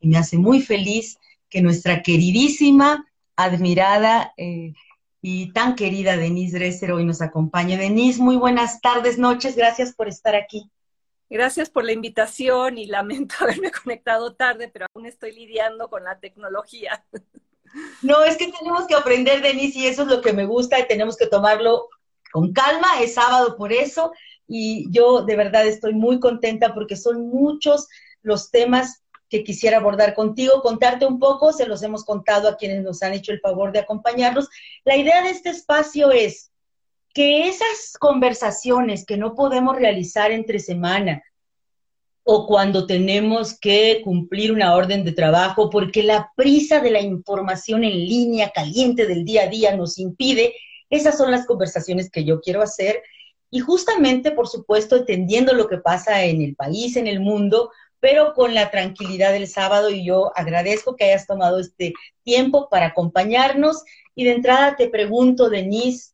y me hace muy feliz que nuestra queridísima, admirada eh, y tan querida Denise Dresser hoy nos acompañe. Denise, muy buenas tardes, noches, gracias por estar aquí. Gracias por la invitación y lamento haberme conectado tarde, pero aún estoy lidiando con la tecnología. No, es que tenemos que aprender, Denise, y eso es lo que me gusta y tenemos que tomarlo con calma. Es sábado por eso y yo de verdad estoy muy contenta porque son muchos los temas que quisiera abordar contigo, contarte un poco, se los hemos contado a quienes nos han hecho el favor de acompañarnos. La idea de este espacio es que esas conversaciones que no podemos realizar entre semana o cuando tenemos que cumplir una orden de trabajo porque la prisa de la información en línea caliente del día a día nos impide, esas son las conversaciones que yo quiero hacer y justamente, por supuesto, entendiendo lo que pasa en el país, en el mundo, pero con la tranquilidad del sábado y yo agradezco que hayas tomado este tiempo para acompañarnos. Y de entrada te pregunto, Denise,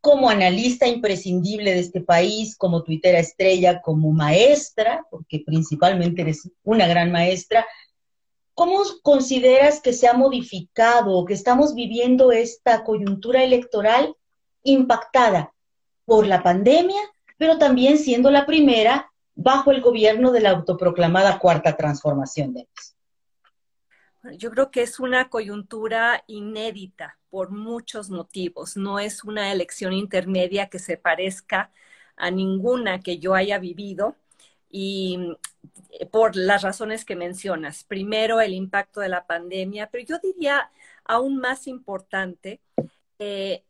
como analista imprescindible de este país, como tuitera estrella, como maestra, porque principalmente eres una gran maestra, ¿cómo consideras que se ha modificado, que estamos viviendo esta coyuntura electoral impactada por la pandemia, pero también siendo la primera bajo el gobierno de la autoproclamada Cuarta Transformación de Yo creo que es una coyuntura inédita por muchos motivos. No es una elección intermedia que se parezca a ninguna que yo haya vivido y eh, por las razones que mencionas. Primero, el impacto de la pandemia, pero yo diría aún más importante, eh,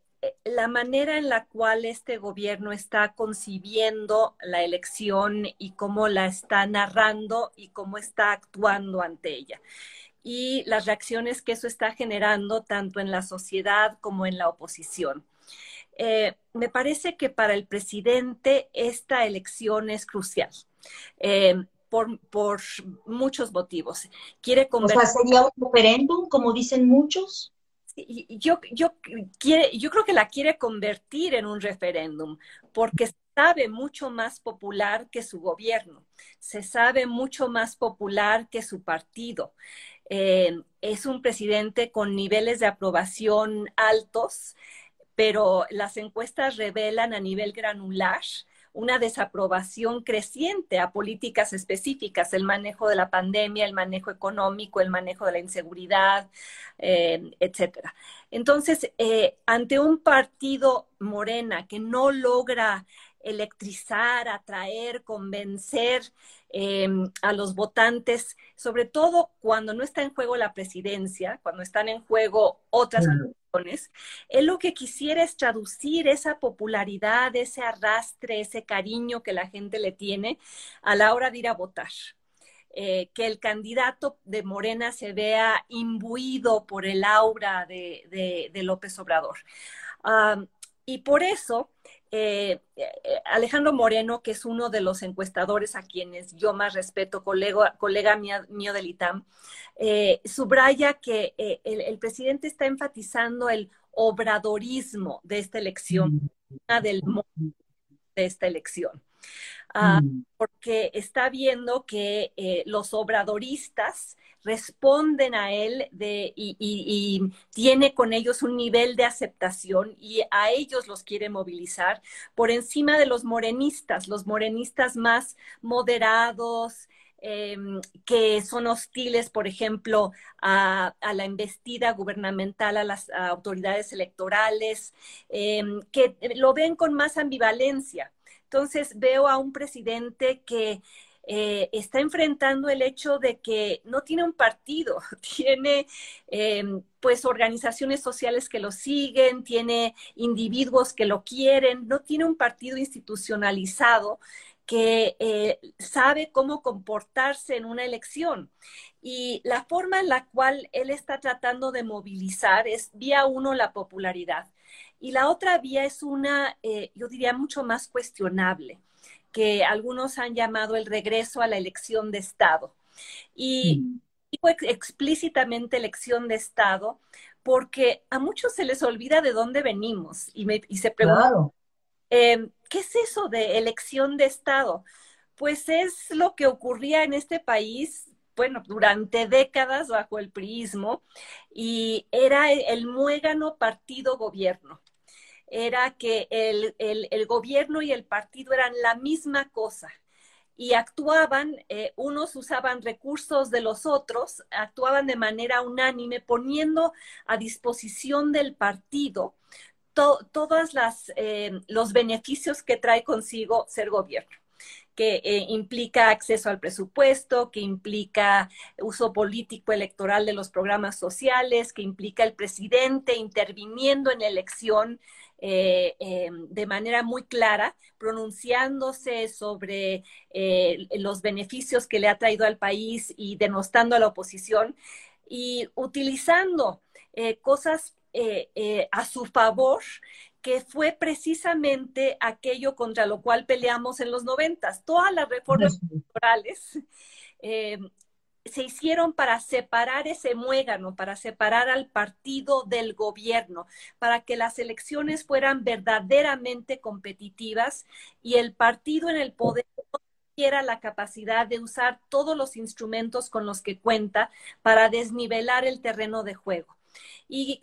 la manera en la cual este gobierno está concibiendo la elección y cómo la está narrando y cómo está actuando ante ella. Y las reacciones que eso está generando tanto en la sociedad como en la oposición. Eh, me parece que para el presidente esta elección es crucial. Eh, por, muchos motivos. Quiere convertir... O sea, ¿sería un referéndum, como dicen muchos? Yo, creo que la quiere convertir en un referéndum, porque sabe mucho más popular que su gobierno, se sabe mucho más popular que su partido. Eh, es un presidente con niveles de aprobación altos, pero las encuestas revelan a nivel granular una desaprobación creciente a políticas específicas, el manejo de la pandemia, el manejo económico, el manejo de la inseguridad, eh, etcétera. Entonces, eh, ante un partido morena que no logra electrizar, atraer, convencer eh, a los votantes, sobre todo cuando no está en juego la presidencia, cuando están en juego otras él lo que quisiera es traducir esa popularidad, ese arrastre, ese cariño que la gente le tiene a la hora de ir a votar. Eh, que el candidato de Morena se vea imbuido por el aura de, López Obrador. y por eso eh, eh, Alejandro Moreno, que es uno de los encuestadores a quienes yo más respeto, colega, colega mío, del ITAM, eh, subraya que el, presidente está enfatizando el obradorismo de esta elección, mm. del de esta elección. Ah, mm. porque está viendo que los obradoristas responden a él de, y, tiene con ellos un nivel de aceptación y a ellos los quiere movilizar por encima de los morenistas, los morenistas más moderados, em, que son hostiles, por ejemplo, a, la embestida gubernamental, a las autoridades electorales, em, que lo ven con más ambivalencia. Entonces veo a un presidente que eh, está enfrentando el hecho de que no tiene un partido, tiene em, pues organizaciones sociales que lo siguen, tiene individuos que lo quieren, no tiene un partido institucionalizado que eh, sabe cómo comportarse en una elección. Y la forma en la cual él está tratando de movilizar es vía uno la popularidad y la otra vía es una, eh, yo diría, mucho más cuestionable que algunos han llamado el regreso a la elección de Estado. Y mm. digo explícitamente elección de Estado porque a muchos se les olvida de dónde venimos y, se preguntan, em, ¿qué es eso de elección de Estado? Pues es lo que ocurría en este país bueno, durante décadas bajo el priismo y era el muégano partido gobierno. Era que el, el gobierno y el partido eran la misma cosa. Y actuaban, eh, unos usaban recursos de los otros, actuaban de manera unánime, poniendo a disposición del partido todos eh, los beneficios que trae consigo ser gobierno que eh, implica acceso al presupuesto, que implica uso político electoral de los programas sociales, que implica el presidente interviniendo en la elección eh, eh, de manera muy clara, pronunciándose sobre los beneficios que le ha traído al país y denostando a la oposición y utilizando cosas a su favor que fue precisamente aquello contra lo cual peleamos en los noventas. Todas las reformas electorales eh, se hicieron para separar ese muégano, para separar al partido del gobierno, para que las elecciones fueran verdaderamente competitivas y el partido en el poder tuviera la capacidad de usar todos los instrumentos con los que cuenta para desnivelar el terreno de juego. y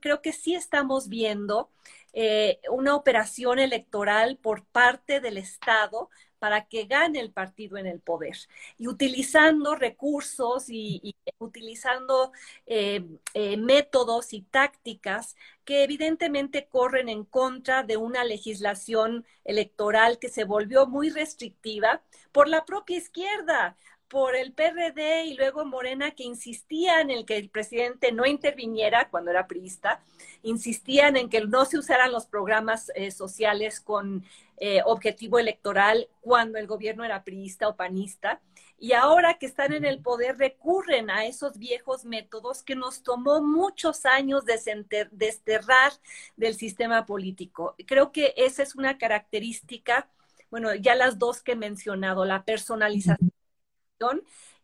creo que sí estamos viendo eh, una operación electoral por parte del Estado para que gane el partido en el poder. Y utilizando recursos y, utilizando eh, eh, métodos y tácticas que evidentemente corren en contra de una legislación electoral que se volvió muy restrictiva por la propia izquierda por el PRD y luego Morena que insistían en que el presidente no interviniera cuando era priista, insistían en que no se usaran los programas eh, sociales con eh, objetivo electoral cuando el gobierno era priista o panista. Y ahora que están en el poder recurren a esos viejos métodos que nos tomó muchos años desterrar del sistema político. Creo que esa es una característica, bueno, ya las dos que he mencionado, la personalización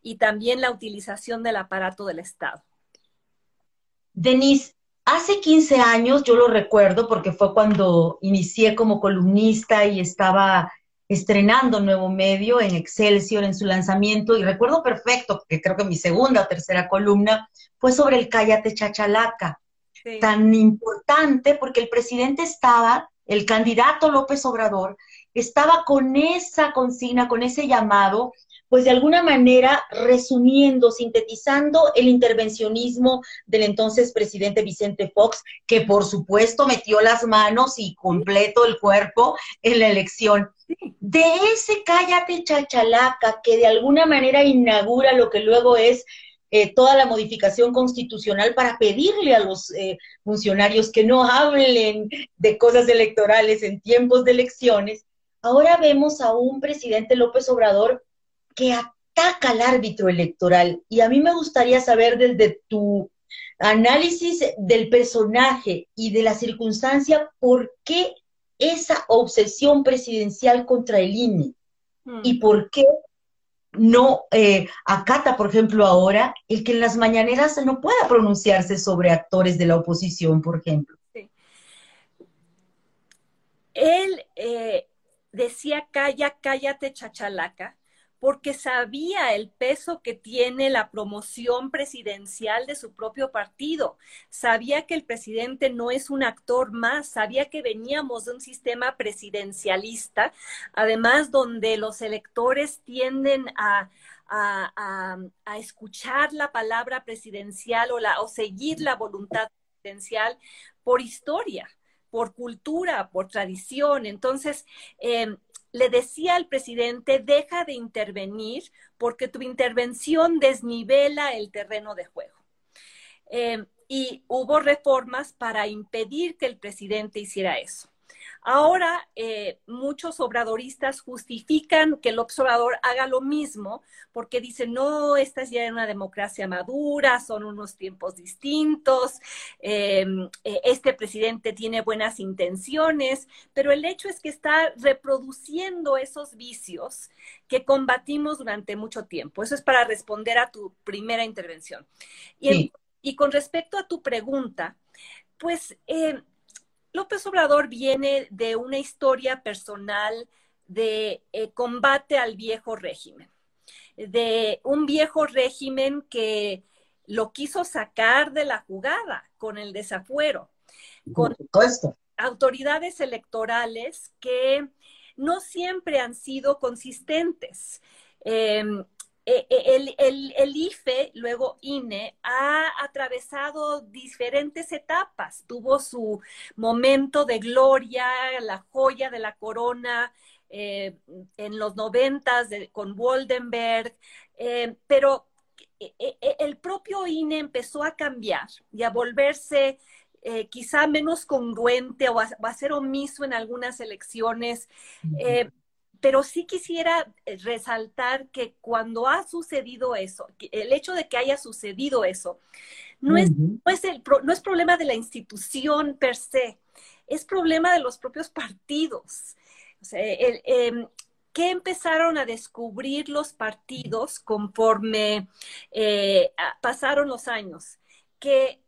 y también la utilización del aparato del Estado. Denise, hace 15 años, yo lo recuerdo porque fue cuando inicié como columnista y estaba estrenando un nuevo medio en Excelsior en su lanzamiento y recuerdo perfecto que creo que mi segunda o tercera columna fue sobre el Cállate Chachalaca, tan importante porque el presidente estaba, el candidato López Obrador, estaba con esa consigna, con ese llamado pues de alguna manera resumiendo, sintetizando el intervencionismo del entonces presidente Vicente Fox, que por supuesto metió las manos y completo el cuerpo en la elección. De ese cállate chachalaca que de alguna manera inaugura lo que luego es eh, toda la modificación constitucional para pedirle a los eh, funcionarios que no hablen de cosas electorales en tiempos de elecciones, ahora vemos a un presidente López Obrador que ataca al árbitro electoral. Y a mí me gustaría saber desde tu análisis del personaje y de la circunstancia, ¿por qué esa obsesión presidencial contra el INE? Hmm. ¿Y por qué no eh, acata, por ejemplo, ahora el que en las mañaneras no pueda pronunciarse sobre actores de la oposición, por ejemplo? Él eh, decía, calla, cállate, chachalaca, porque sabía el peso que tiene la promoción presidencial de su propio partido, sabía que el presidente no es un actor más, sabía que veníamos de un sistema presidencialista, además donde los electores tienden a, escuchar la palabra presidencial o, la, seguir la voluntad presidencial por historia por cultura, por tradición. Entonces, eh, le decía al presidente, deja de intervenir porque tu intervención desnivela el terreno de juego. Eh, y hubo reformas para impedir que el presidente hiciera eso. Ahora, eh, muchos obradoristas justifican que el observador haga lo mismo porque dicen, no, esta es ya una democracia madura, son unos tiempos distintos, em, eh, este presidente tiene buenas intenciones, pero el hecho es que está reproduciendo esos vicios que combatimos durante mucho tiempo. Eso es para responder a tu primera intervención. Y, y con respecto a tu pregunta, pues... Eh, López Obrador viene de una historia personal de eh, combate al viejo régimen. de un viejo régimen que lo quiso sacar de la jugada con el desafuero, con autoridades electorales que no siempre han sido consistentes. Em, e, e, el, IFE, luego INE, ha atravesado diferentes etapas. Tuvo su momento de gloria, la joya de la corona eh, en los noventas con Waldenberg, eh, pero el propio INE empezó a cambiar y a volverse eh, quizá menos congruente o a, ser omiso en algunas elecciones. Eh, pero sí quisiera eh, resaltar que cuando ha sucedido eso, el hecho de que haya sucedido eso, no, es, no es problema de la institución per se, es problema de los propios partidos. O sea, em, ¿Qué empezaron a descubrir los partidos conforme pasaron los años? Que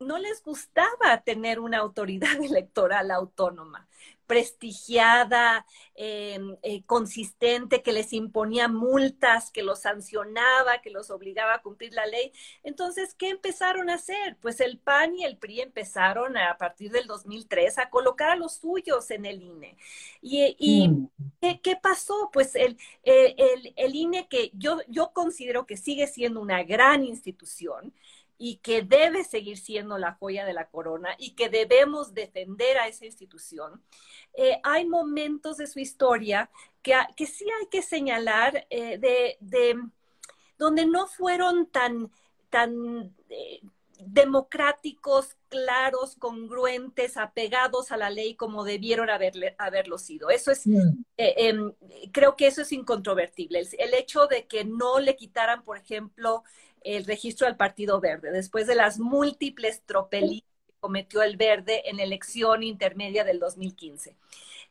no les gustaba tener una autoridad electoral autónoma, prestigiada, em, eh, consistente, que les imponía multas, que los sancionaba, que los obligaba a cumplir la ley. Entonces, ¿qué empezaron a hacer? Pues el PAN y el PRI empezaron a, partir del 2003 a colocar a los suyos en el INE. ¿Y, mm. ¿qué, pasó? Pues el, el, el INE que yo, yo considero que sigue siendo una gran institución, y que debe seguir siendo la joya de la corona y que debemos defender a esa institución. Eh, hay momentos de su historia que, que sí hay que señalar eh, de, donde no fueron tan, tan eh, democráticos, claros, congruentes, apegados a la ley como debieron haberle, haberlo sido. Eso es, mm. em, creo que eso es incontrovertible. el, hecho de que no le quitaran, por ejemplo, el registro del Partido Verde, después de las múltiples tropelías que cometió el Verde en elección intermedia del 2015.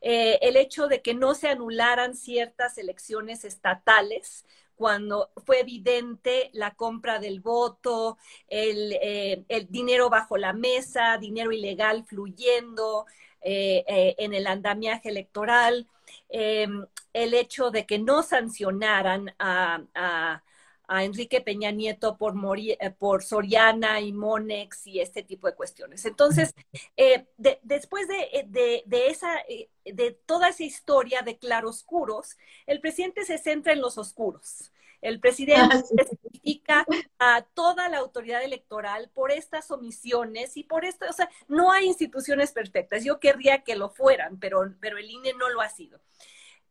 Eh, el hecho de que no se anularan ciertas elecciones estatales cuando fue evidente la compra del voto, el, eh, dinero bajo la mesa, dinero ilegal fluyendo eh, en el andamiaje electoral, el hecho de que no sancionaran a Enrique Peña Nieto por, eh, por Soriana y Monex y este tipo de cuestiones. Entonces, eh, después eh, de, esa, de toda esa historia de claroscuros, el presidente se centra en los oscuros. El presidente ah, a toda la autoridad electoral por estas omisiones y por esto, o sea, no hay instituciones perfectas. Yo querría que lo fueran, pero, pero el INE no lo ha sido.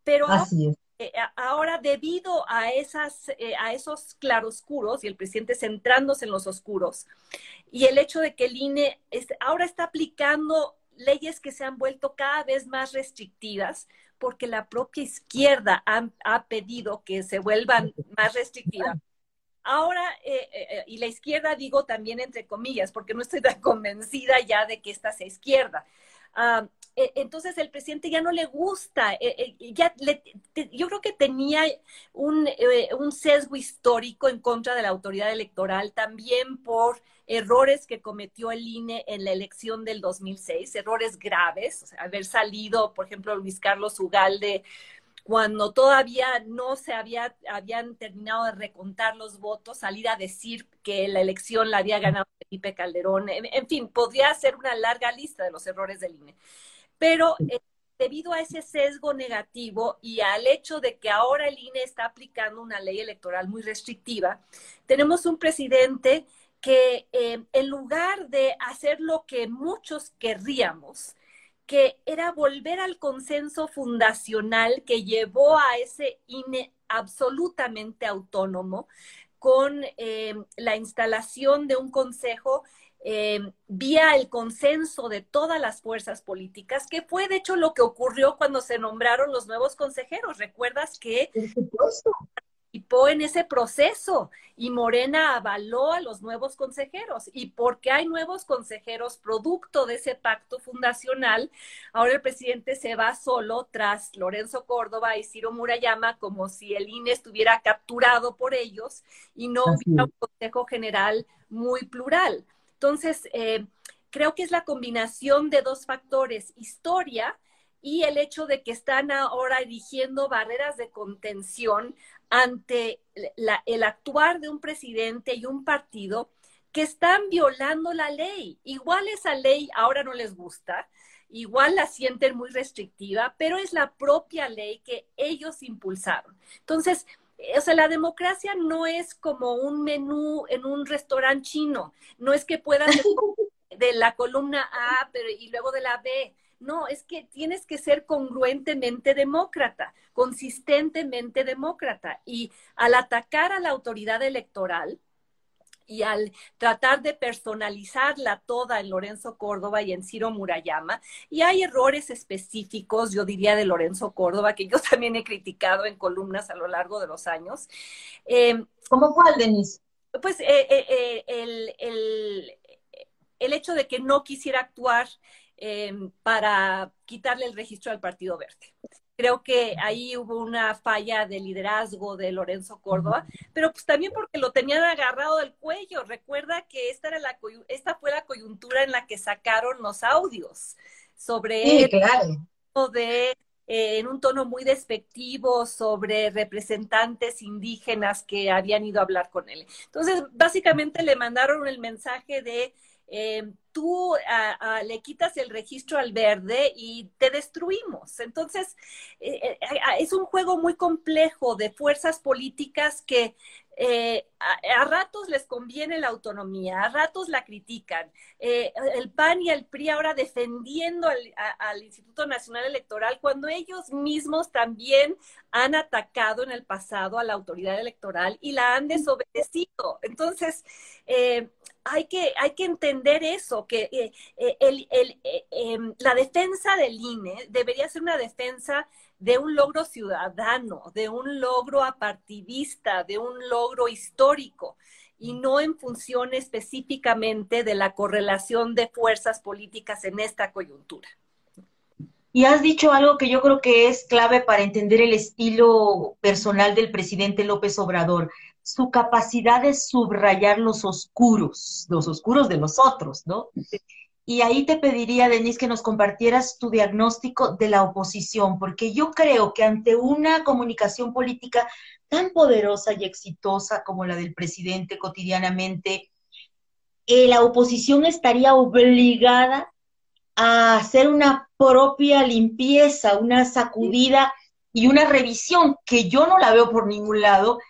Pero Así es. Eh, ahora debido a, esas, eh, a esos claroscuros y el presidente centrándose en los oscuros y el hecho de que el INE ahora está aplicando leyes que se han vuelto cada vez más restrictivas porque la propia izquierda ha, pedido que se vuelvan más restrictivas. Ahora, eh, y la izquierda digo también entre comillas, porque no estoy tan convencida ya de que esta sea izquierda. Ah, e, entonces el presidente ya no le gusta, e, e, ya yo creo que tenía un, eh, un, sesgo histórico en contra de la autoridad electoral, también por errores que cometió el INE en la elección del 2006, errores graves, haber salido, por ejemplo, Luis Carlos Ugalde cuando todavía no se había, habían terminado de recontar los votos, salir a decir que la elección la había ganado Felipe Calderón. En, fin, podría ser una larga lista de los errores del INE. Pero eh, debido a ese sesgo negativo y al hecho de que ahora el INE está aplicando una ley electoral muy restrictiva, tenemos un presidente que eh, en lugar de hacer lo que muchos querríamos, que era volver al consenso fundacional que llevó a ese INE absolutamente autónomo con eh, la instalación de un consejo eh, vía el consenso de todas las fuerzas políticas, que fue de hecho lo que ocurrió cuando se nombraron los nuevos consejeros. ¿Recuerdas que participó en ese proceso y Morena avaló a los nuevos consejeros. Y porque hay nuevos consejeros producto de ese pacto fundacional, ahora el presidente se va solo tras Lorenzo Córdoba y Ciro Murayama como si el INE estuviera capturado por ellos y no hubiera un consejo general muy plural. Entonces, eh, creo que es la combinación de dos factores, historia y el hecho de que están ahora erigiendo barreras de contención ante el actuar de un presidente y un partido que están violando la ley. Igual esa ley ahora no les gusta, igual la sienten muy restrictiva, pero es la propia ley que ellos impulsaron. Entonces, o sea, la democracia no es como un menú en un restaurante chino, no es que puedas de la columna A pero, y luego de la B. No, es que tienes que ser congruentemente demócrata, consistentemente demócrata. Y al atacar a la autoridad electoral, y al tratar de personalizarla toda en Lorenzo Córdoba y en Ciro Murayama, y hay errores específicos, yo diría, de Lorenzo Córdoba, que yo también he criticado en columnas a lo largo de los años. Eh, ¿Cómo cuál, Denise? Pues eh, eh, el, el, el, hecho de que no quisiera actuar para quitarle el registro al Partido Verde. Creo que ahí hubo una falla de liderazgo de Lorenzo Córdoba, pero pues también porque lo tenían agarrado del cuello. Recuerda que esta, era la, esta fue la coyuntura en la que sacaron los audios sobre sí, claro. de eh, en un tono muy despectivo sobre representantes indígenas que habían ido a hablar con él. Entonces, básicamente le mandaron el mensaje de eh, tú le quitas el registro al verde y te destruimos. Entonces, eh, eh, es un juego muy complejo de fuerzas políticas que a, ratos les conviene la autonomía, a ratos la critican. el PAN y el PRI ahora defendiendo al, al, Instituto Nacional Electoral cuando ellos mismos también han atacado en el pasado a la autoridad electoral y la han desobedecido. Entonces, hay que, hay que entender eso, que eh, eh, el, el, eh, em, la defensa del INE debería ser una defensa de un logro ciudadano, de un logro apartidista, de un logro histórico y no en función específicamente de la correlación de fuerzas políticas en esta coyuntura. Y has dicho algo que yo creo que es clave para entender el estilo personal del presidente López Obrador su capacidad de subrayar los oscuros, los oscuros de los otros, ¿no? Y ahí te pediría, Denise, que nos compartieras tu diagnóstico de la oposición, porque yo creo que ante una comunicación política tan poderosa y exitosa como la del presidente cotidianamente, eh, la oposición estaría obligada a hacer una propia limpieza, una sacudida y una revisión que yo no la veo por ningún lado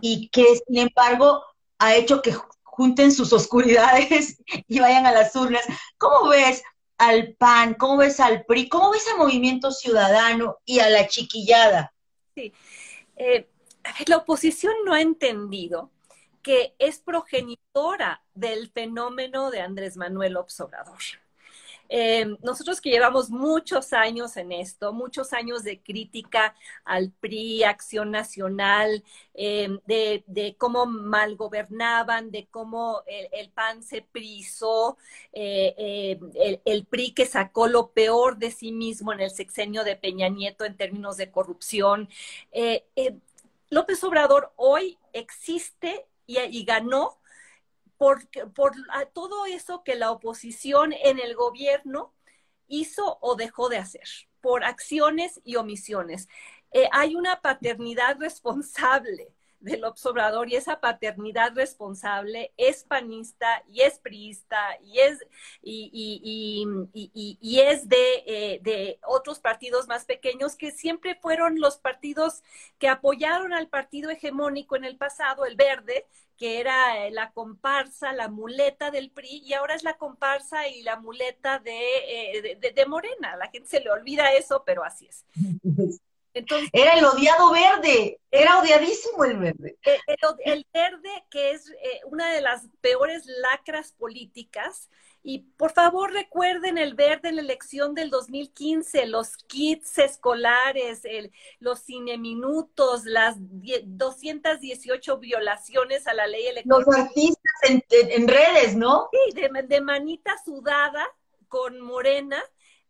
y que sin embargo ha hecho que junten sus oscuridades y vayan a las urnas. ¿Cómo ves al PAN? ¿Cómo ves al PRI? ¿Cómo ves al Movimiento Ciudadano y a la chiquillada? Sí. Eh, la oposición no ha entendido que es progenitora del fenómeno de Andrés Manuel Obrador. Eh, nosotros que llevamos muchos años en esto, muchos años de crítica al PRI, Acción Nacional, eh, de, cómo mal gobernaban, de cómo el, PAN se prisó, eh, el, el, PRI que sacó lo peor de sí mismo en el sexenio de Peña Nieto en términos de corrupción. López Obrador hoy existe y, y ganó por, todo eso que la oposición en el gobierno hizo o dejó de hacer, por acciones y omisiones. Eh, hay una paternidad responsable del observador y esa paternidad responsable es panista y es priista y es, y, es eh, de, otros partidos más pequeños que siempre fueron los partidos que apoyaron al partido hegemónico en el pasado, el verde, que era eh, la comparsa, la muleta del PRI, y ahora es la comparsa y la muleta de, eh, de, Morena. La gente se le olvida eso, pero así es. Entonces, era el odiado verde, era odiadísimo el verde. Eh, el, verde, que es una de las peores lacras políticas, y por favor recuerden el verde en la elección del 2015, los kits escolares, el, los cineminutos, las 218 violaciones a la ley electoral. Los artistas en, redes, ¿no? Sí, de, manita sudada con morena.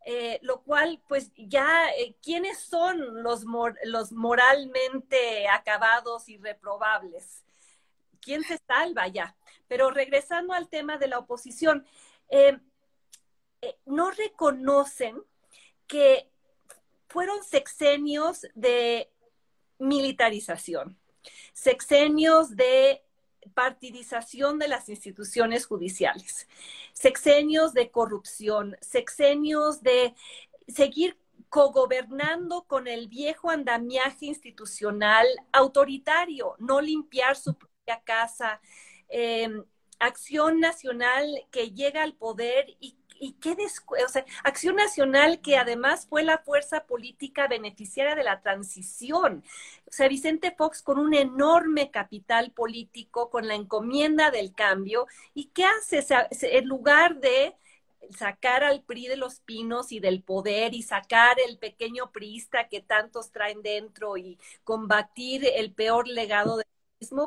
Eh, lo cual, pues ya, eh, ¿quiénes son los, los moralmente acabados y reprobables? ¿Quién se salva ya? Pero regresando al tema de la oposición, eh, eh, no reconocen que fueron sexenios de militarización. sexenios de partidización de las instituciones judiciales, sexenios de corrupción, sexenios de seguir cogobernando con el viejo andamiaje institucional autoritario, no limpiar su propia casa, em, acción nacional que llega al poder y y qué o sea, Acción Nacional que además fue la fuerza política beneficiaria de la transición. O sea, Vicente Fox con un enorme capital político, con la encomienda del cambio, ¿y qué hace? en lugar de sacar al PRI de los pinos y del poder y sacar el pequeño priista que tantos traen dentro y combatir el peor legado de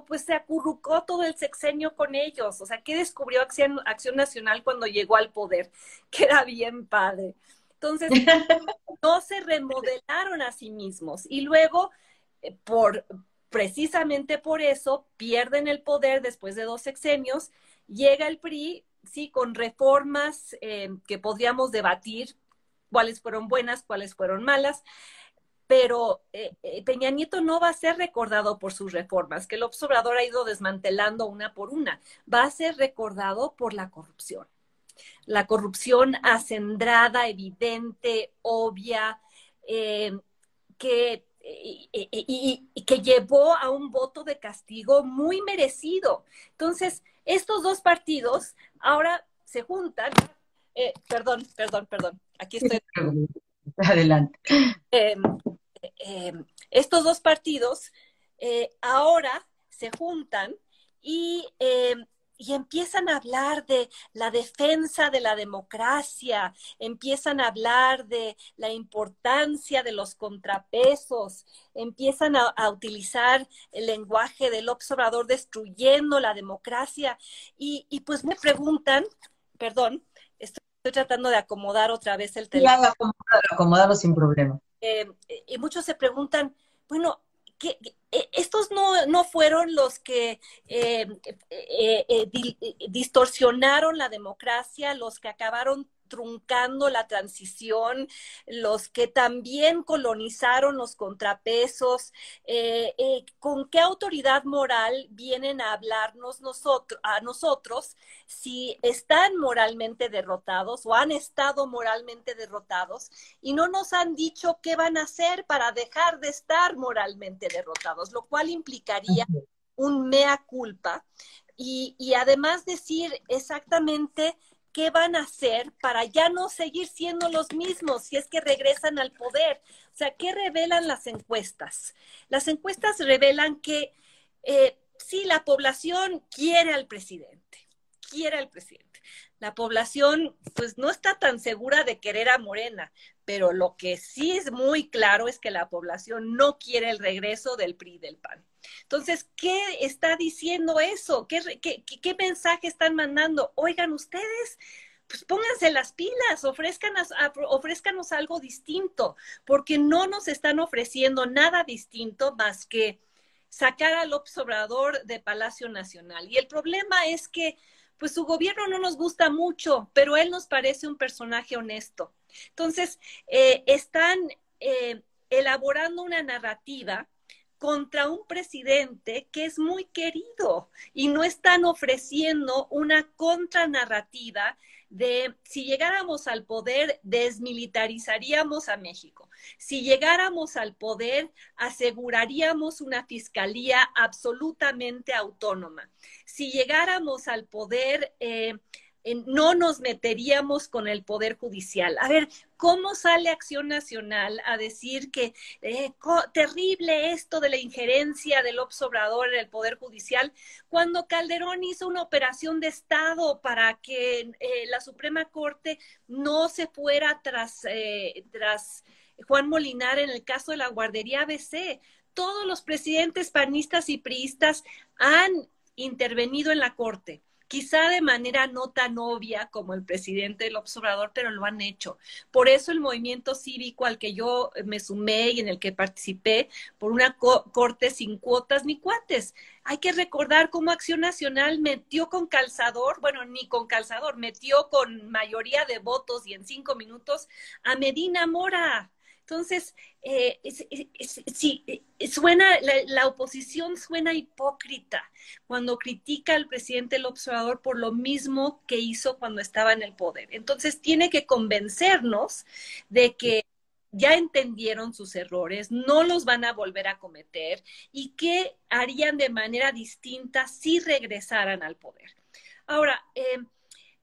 pues se acurrucó todo el sexenio con ellos. O sea, ¿qué descubrió Acción, Acción Nacional cuando llegó al poder? Que era bien padre. Entonces, no se remodelaron a sí mismos. Y luego, eh, por precisamente por eso, pierden el poder después de dos sexenios, llega el PRI, sí, con reformas eh, que podríamos debatir cuáles fueron buenas, cuáles fueron malas, pero eh, eh, Peña Nieto no va a ser recordado por sus reformas, que el observador ha ido desmantelando una por una, va a ser recordado por la corrupción. La corrupción acendrada, evidente, obvia, eh, que, y, que llevó a un voto de castigo muy merecido. Entonces, estos dos partidos ahora se juntan. perdón, perdón, perdón. Aquí estoy. Adelante. Em, em, estos dos partidos eh, ahora se juntan y, em, y, empiezan a hablar de la defensa de la democracia, empiezan a hablar de la importancia de los contrapesos, empiezan a, a utilizar el lenguaje del observador destruyendo la democracia y, y pues me preguntan, perdón, Estoy tratando de acomodar otra vez el teléfono. Sí, acomodarlo sin problema. Eh, y muchos se preguntan, bueno, ¿qué, eh, estos no, no, fueron los que eh, distorsionaron la democracia, los que acabaron truncando la transición, los que también colonizaron los contrapesos, eh, eh, con qué autoridad moral vienen a hablarnos nosotros, a nosotros si están moralmente derrotados o han estado moralmente derrotados y no nos han dicho qué van a hacer para dejar de estar moralmente derrotados, lo cual implicaría un mea culpa y, y además decir exactamente qué van a hacer para ya no seguir siendo los mismos si es que regresan al poder. O sea, ¿qué revelan las encuestas? Las encuestas revelan que eh, sí, la población quiere al presidente, quiere al presidente. La población, pues, no está tan segura de querer a Morena, pero lo que sí es muy claro es que la población no quiere el regreso del PRI del PAN. Entonces, ¿qué está diciendo eso? ¿Qué, mensaje están mandando? Oigan ustedes, pues pónganse las pilas, ofrezcanos, ofrezcanos algo distinto, porque no nos están ofreciendo nada distinto más que sacar al observador de Palacio Nacional. Y el problema es que, pues su gobierno no nos gusta mucho, pero él nos parece un personaje honesto. Entonces, eh, están eh, elaborando una narrativa contra un presidente que es muy querido y no están ofreciendo una contranarrativa de si llegáramos al poder, desmilitarizaríamos a México. Si llegáramos al poder, aseguraríamos una fiscalía absolutamente autónoma. Si llegáramos al poder, eh, no nos meteríamos con el Poder Judicial. A ver, ¿cómo sale Acción Nacional a decir que eh, terrible esto de la injerencia del Obrador en el Poder Judicial cuando Calderón hizo una operación de Estado para que eh, la Suprema Corte no se fuera tras, eh, tras Juan Molinar en el caso de la guardería ABC? Todos los presidentes panistas y priistas han intervenido en la Corte quizá de manera no tan obvia como el presidente del observador, pero lo han hecho. Por eso el movimiento cívico al que yo me sumé y en el que participé, por una corte sin cuotas ni cuates. Hay que recordar cómo Acción Nacional metió con calzador, bueno, ni con calzador, metió con mayoría de votos y en cinco minutos a Medina Mora Entonces, eh, sí, suena, la, oposición suena hipócrita cuando critica al presidente el observador por lo mismo que hizo cuando estaba en el poder. Entonces, tiene que convencernos de que ya entendieron sus errores, no los van a volver a cometer y que harían de manera distinta si regresaran al poder. Ahora, eh,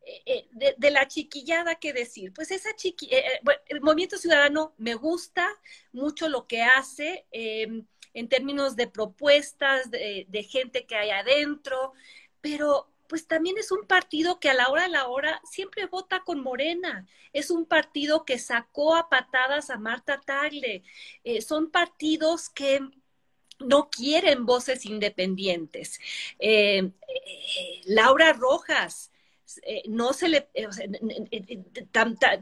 eh, de, la chiquillada, ¿qué decir? Pues esa chiquillada, eh, el Movimiento Ciudadano me gusta mucho lo que hace en términos de propuestas, de, gente que hay adentro, pero pues también es un partido que a la hora de la hora siempre vota con Morena. Es un partido que sacó a patadas a Marta Tagle. Eh, son partidos que no quieren voces independientes. Eh, eh, Laura Rojas, no se le,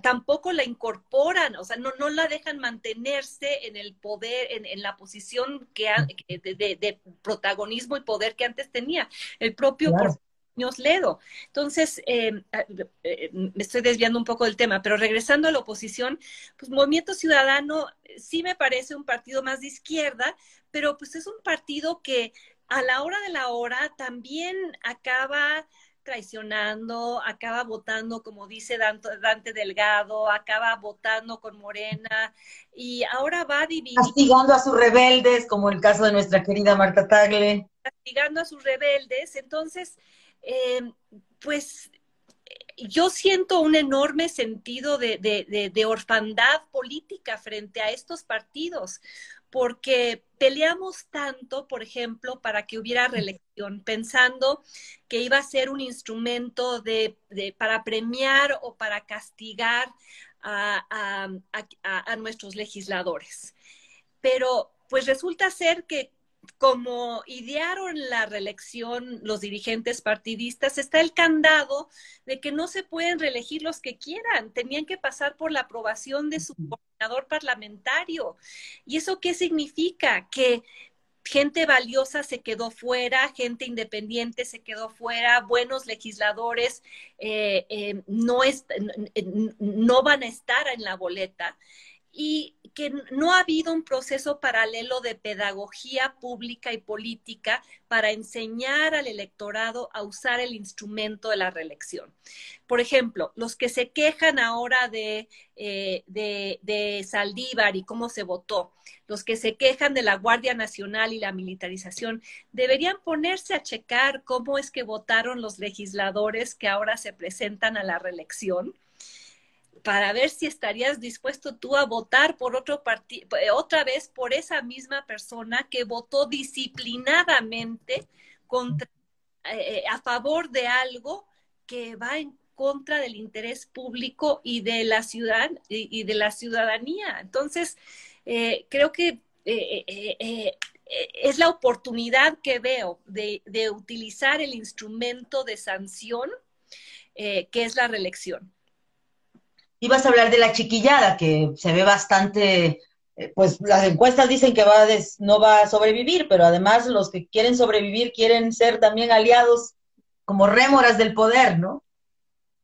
tampoco la incorporan, o sea, no, no la dejan mantenerse en el poder, en, la posición que, de, protagonismo y poder que antes tenía. El propio Ledo. Entonces, eh, eh, me estoy desviando un poco del tema, pero regresando a la oposición, pues Movimiento Ciudadano eh, sí me parece un partido más de izquierda, pero pues es un partido que a la hora de la hora también acaba traicionando, acaba votando, como dice Dante Delgado, acaba votando con Morena y ahora va a dividir. Castigando a sus rebeldes, como el caso de nuestra querida Marta Tagle. Castigando a sus rebeldes. Entonces, eh, pues yo siento un enorme sentido de, orfandad política frente a estos partidos, porque peleamos tanto, por ejemplo, para que hubiera reelección, pensando que iba a ser un instrumento de, para premiar o para castigar a nuestros legisladores. Pero pues resulta ser que como idearon la reelección los dirigentes partidistas, está el candado de que no se pueden reelegir los que quieran, tenían que pasar por la aprobación de su coordinador parlamentario. ¿Y eso qué significa? Que gente valiosa se quedó fuera, gente independiente se quedó fuera, buenos legisladores eh, eh, no, no van a estar en la boleta y que no ha habido un proceso paralelo de pedagogía pública y política para enseñar al electorado a usar el instrumento de la reelección. Por ejemplo, los que se quejan ahora de, eh, de, de Saldívar y cómo se votó, los que se quejan de la Guardia Nacional y la militarización, deberían ponerse a checar cómo es que votaron los legisladores que ahora se presentan a la reelección para ver si estarías dispuesto tú a votar por otro partido, eh, otra vez por esa misma persona que votó disciplinadamente contra, eh, eh, a favor de algo que va en contra del interés público y de la ciudad y, de la ciudadanía. Entonces, creo que es la oportunidad que veo de, utilizar el instrumento de sanción que es la reelección ibas a hablar de la chiquillada, que se ve bastante, eh, pues las encuestas dicen que va no va a sobrevivir, pero además los que quieren sobrevivir quieren ser también aliados como rémoras del poder, ¿no?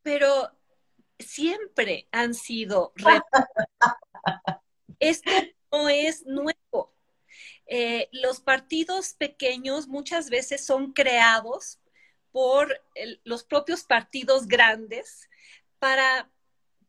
Pero siempre han sido Esto no es nuevo. Eh, los partidos pequeños muchas veces son creados por los propios partidos grandes para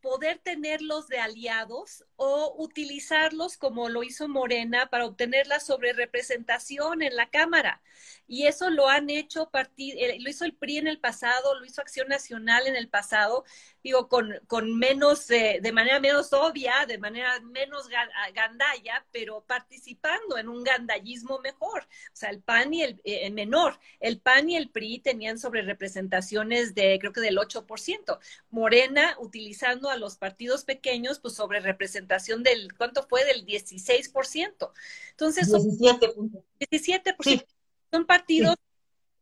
poder tenerlos de aliados o utilizarlos como lo hizo Morena para obtener la sobrerepresentación en la Cámara. Y eso lo han hecho, eh, lo hizo el PRI en el pasado, lo hizo Acción Nacional en el pasado, digo, con, con menos, eh, de manera menos obvia, de manera menos gandalla, pero participando en un gandallismo mejor. O sea, el PAN y el eh, menor. El PAN y el PRI tenían sobrerepresentaciones de, creo que del 8%. Morena, utilizando a los partidos pequeños, pues sobrerepresentación del, ¿cuánto fue? Del 16%. Entonces, 17%. 17%. Son partidos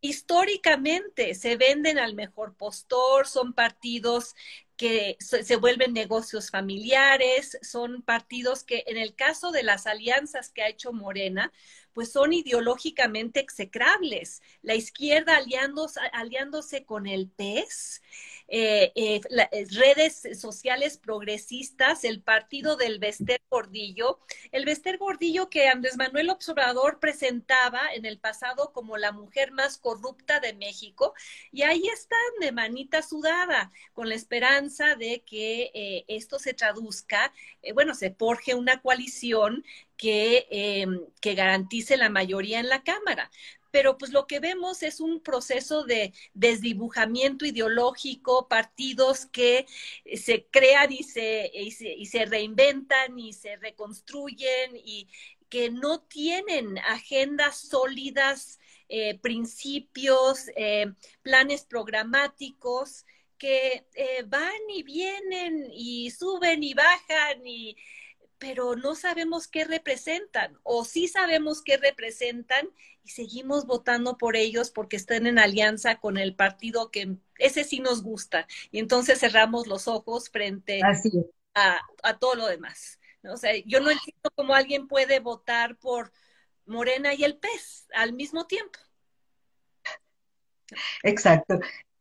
históricamente se venden al mejor postor, son partidos que se vuelven negocios familiares, son partidos que en el caso de las alianzas que ha hecho Morena, pues son ideológicamente execrables. La izquierda aliándose, aliándose con el PES, eh, eh, eh, redes sociales progresistas, el partido del Bester Gordillo, el Bester Gordillo que Andrés Manuel Observador presentaba en el pasado como la mujer más corrupta de México, y ahí están de manita sudada, con la esperanza de que esto se traduzca, bueno, se forje una coalición que, em, que garantice la mayoría en la Cámara. Pero pues lo que vemos es un proceso de desdibujamiento ideológico, partidos que se crean y se, y se, reinventan y se reconstruyen y que no tienen agendas sólidas, eh, principios, eh, planes programáticos que eh, van y vienen y suben y bajan y pero no sabemos qué representan o sí sabemos qué representan y seguimos votando por ellos porque están en alianza con el partido que ese sí nos gusta y entonces cerramos los ojos frente a, a, todo lo demás. O sea, yo no entiendo cómo alguien puede votar por Morena y el PES al mismo tiempo. Exacto.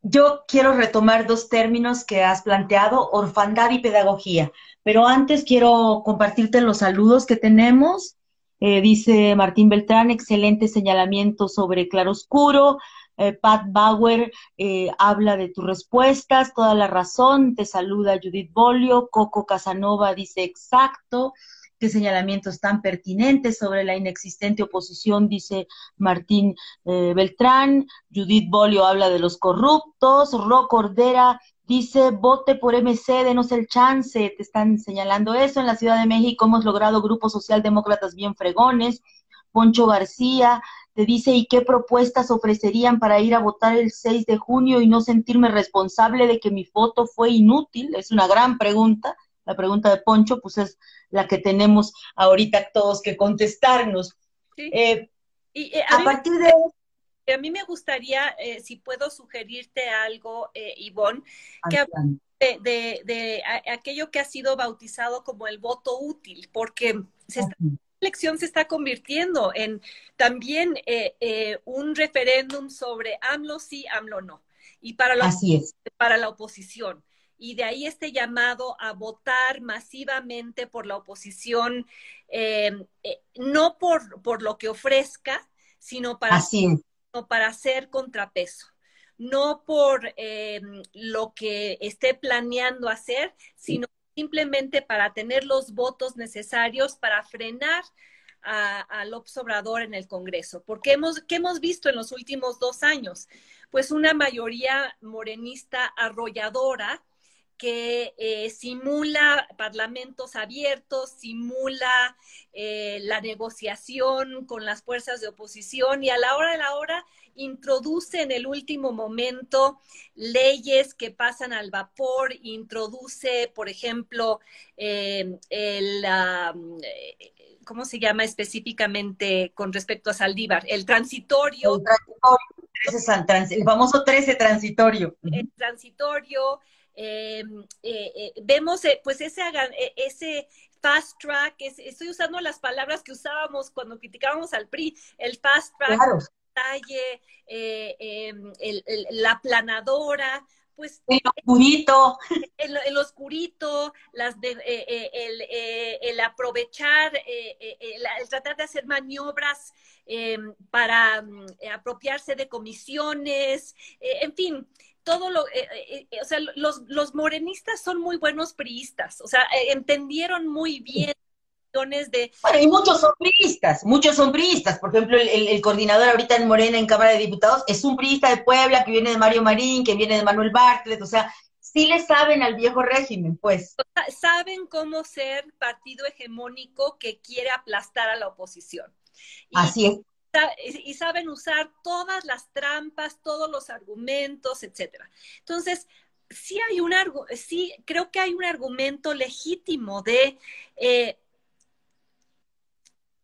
Yo quiero retomar dos términos que has planteado, orfandad y pedagogía. Pero antes quiero compartirte los saludos que tenemos. Eh, dice Martín Beltrán, excelente señalamiento sobre claroscuro. Eh, Pat Bauer eh, habla de tus respuestas, toda la razón. Te saluda Judith Bolio. Coco Casanova dice exacto qué señalamientos tan pertinentes sobre la inexistente oposición, dice Martín Beltrán. Judith Bolio habla de los corruptos. Ro Cordera Dice, vote por MC, denos el chance. Te están señalando eso. En la Ciudad de México hemos logrado grupos socialdemócratas bien fregones. Poncho García te dice, ¿y qué propuestas ofrecerían para ir a votar el 6 de junio y no sentirme responsable de que mi voto fue inútil? Es una gran pregunta. La pregunta de Poncho, pues es la que tenemos ahorita todos que contestarnos. Eh, y, eh, a, partir de a mí me gustaría, eh, si puedo sugerirte algo, eh, Ivonne, que de, de, de aquello que ha sido bautizado como el voto útil, porque esta elección se está convirtiendo en también eh, un referéndum sobre AMLO sí, AMLO no, y para la, para la oposición. Y de ahí este llamado a votar masivamente por la oposición, no por, por lo que ofrezca, sino para Así para hacer contrapeso, no por eh, lo que esté planeando hacer, sino simplemente para tener los votos necesarios para frenar al Obrador en el Congreso. Porque hemos, ¿qué hemos visto en los últimos dos años? Pues una mayoría morenista arrolladora que eh, simula parlamentos abiertos, simula eh, la negociación con las fuerzas de oposición y a la hora de la hora introduce en el último momento leyes que pasan al vapor, introduce, por ejemplo, eh, el... ¿Cómo se llama específicamente con respecto a Saldívar? El transitorio. El, famoso 13 transitorio. El transitorio, eh, eh, eh, vemos pues ese, ese fast track, estoy usando las palabras que usábamos cuando criticábamos al PRI, el fast track, em, la planadora, pues el oscurito. el, oscurito las de, el, aprovechar el, tratar de hacer maniobras para mm, apropiarse de comisiones en fin todo lo, eh, eh, eh, o sea, los, los, morenistas son muy buenos priistas, o sea, entendieron muy bien de... Bueno, y muchos son priistas, muchos son priistas. Por ejemplo, el, coordinador ahorita en Morena en Cámara de Diputados es un priista de Puebla que viene de Mario Marín, que viene de Manuel Bartlett, o sea, sí le saben al viejo régimen, pues. Saben cómo ser partido hegemónico que quiere aplastar a la oposición. Así es y saben usar todas las trampas, todos los argumentos, etcétera. Entonces, sí hay un sí creo que hay un argumento legítimo de, eh,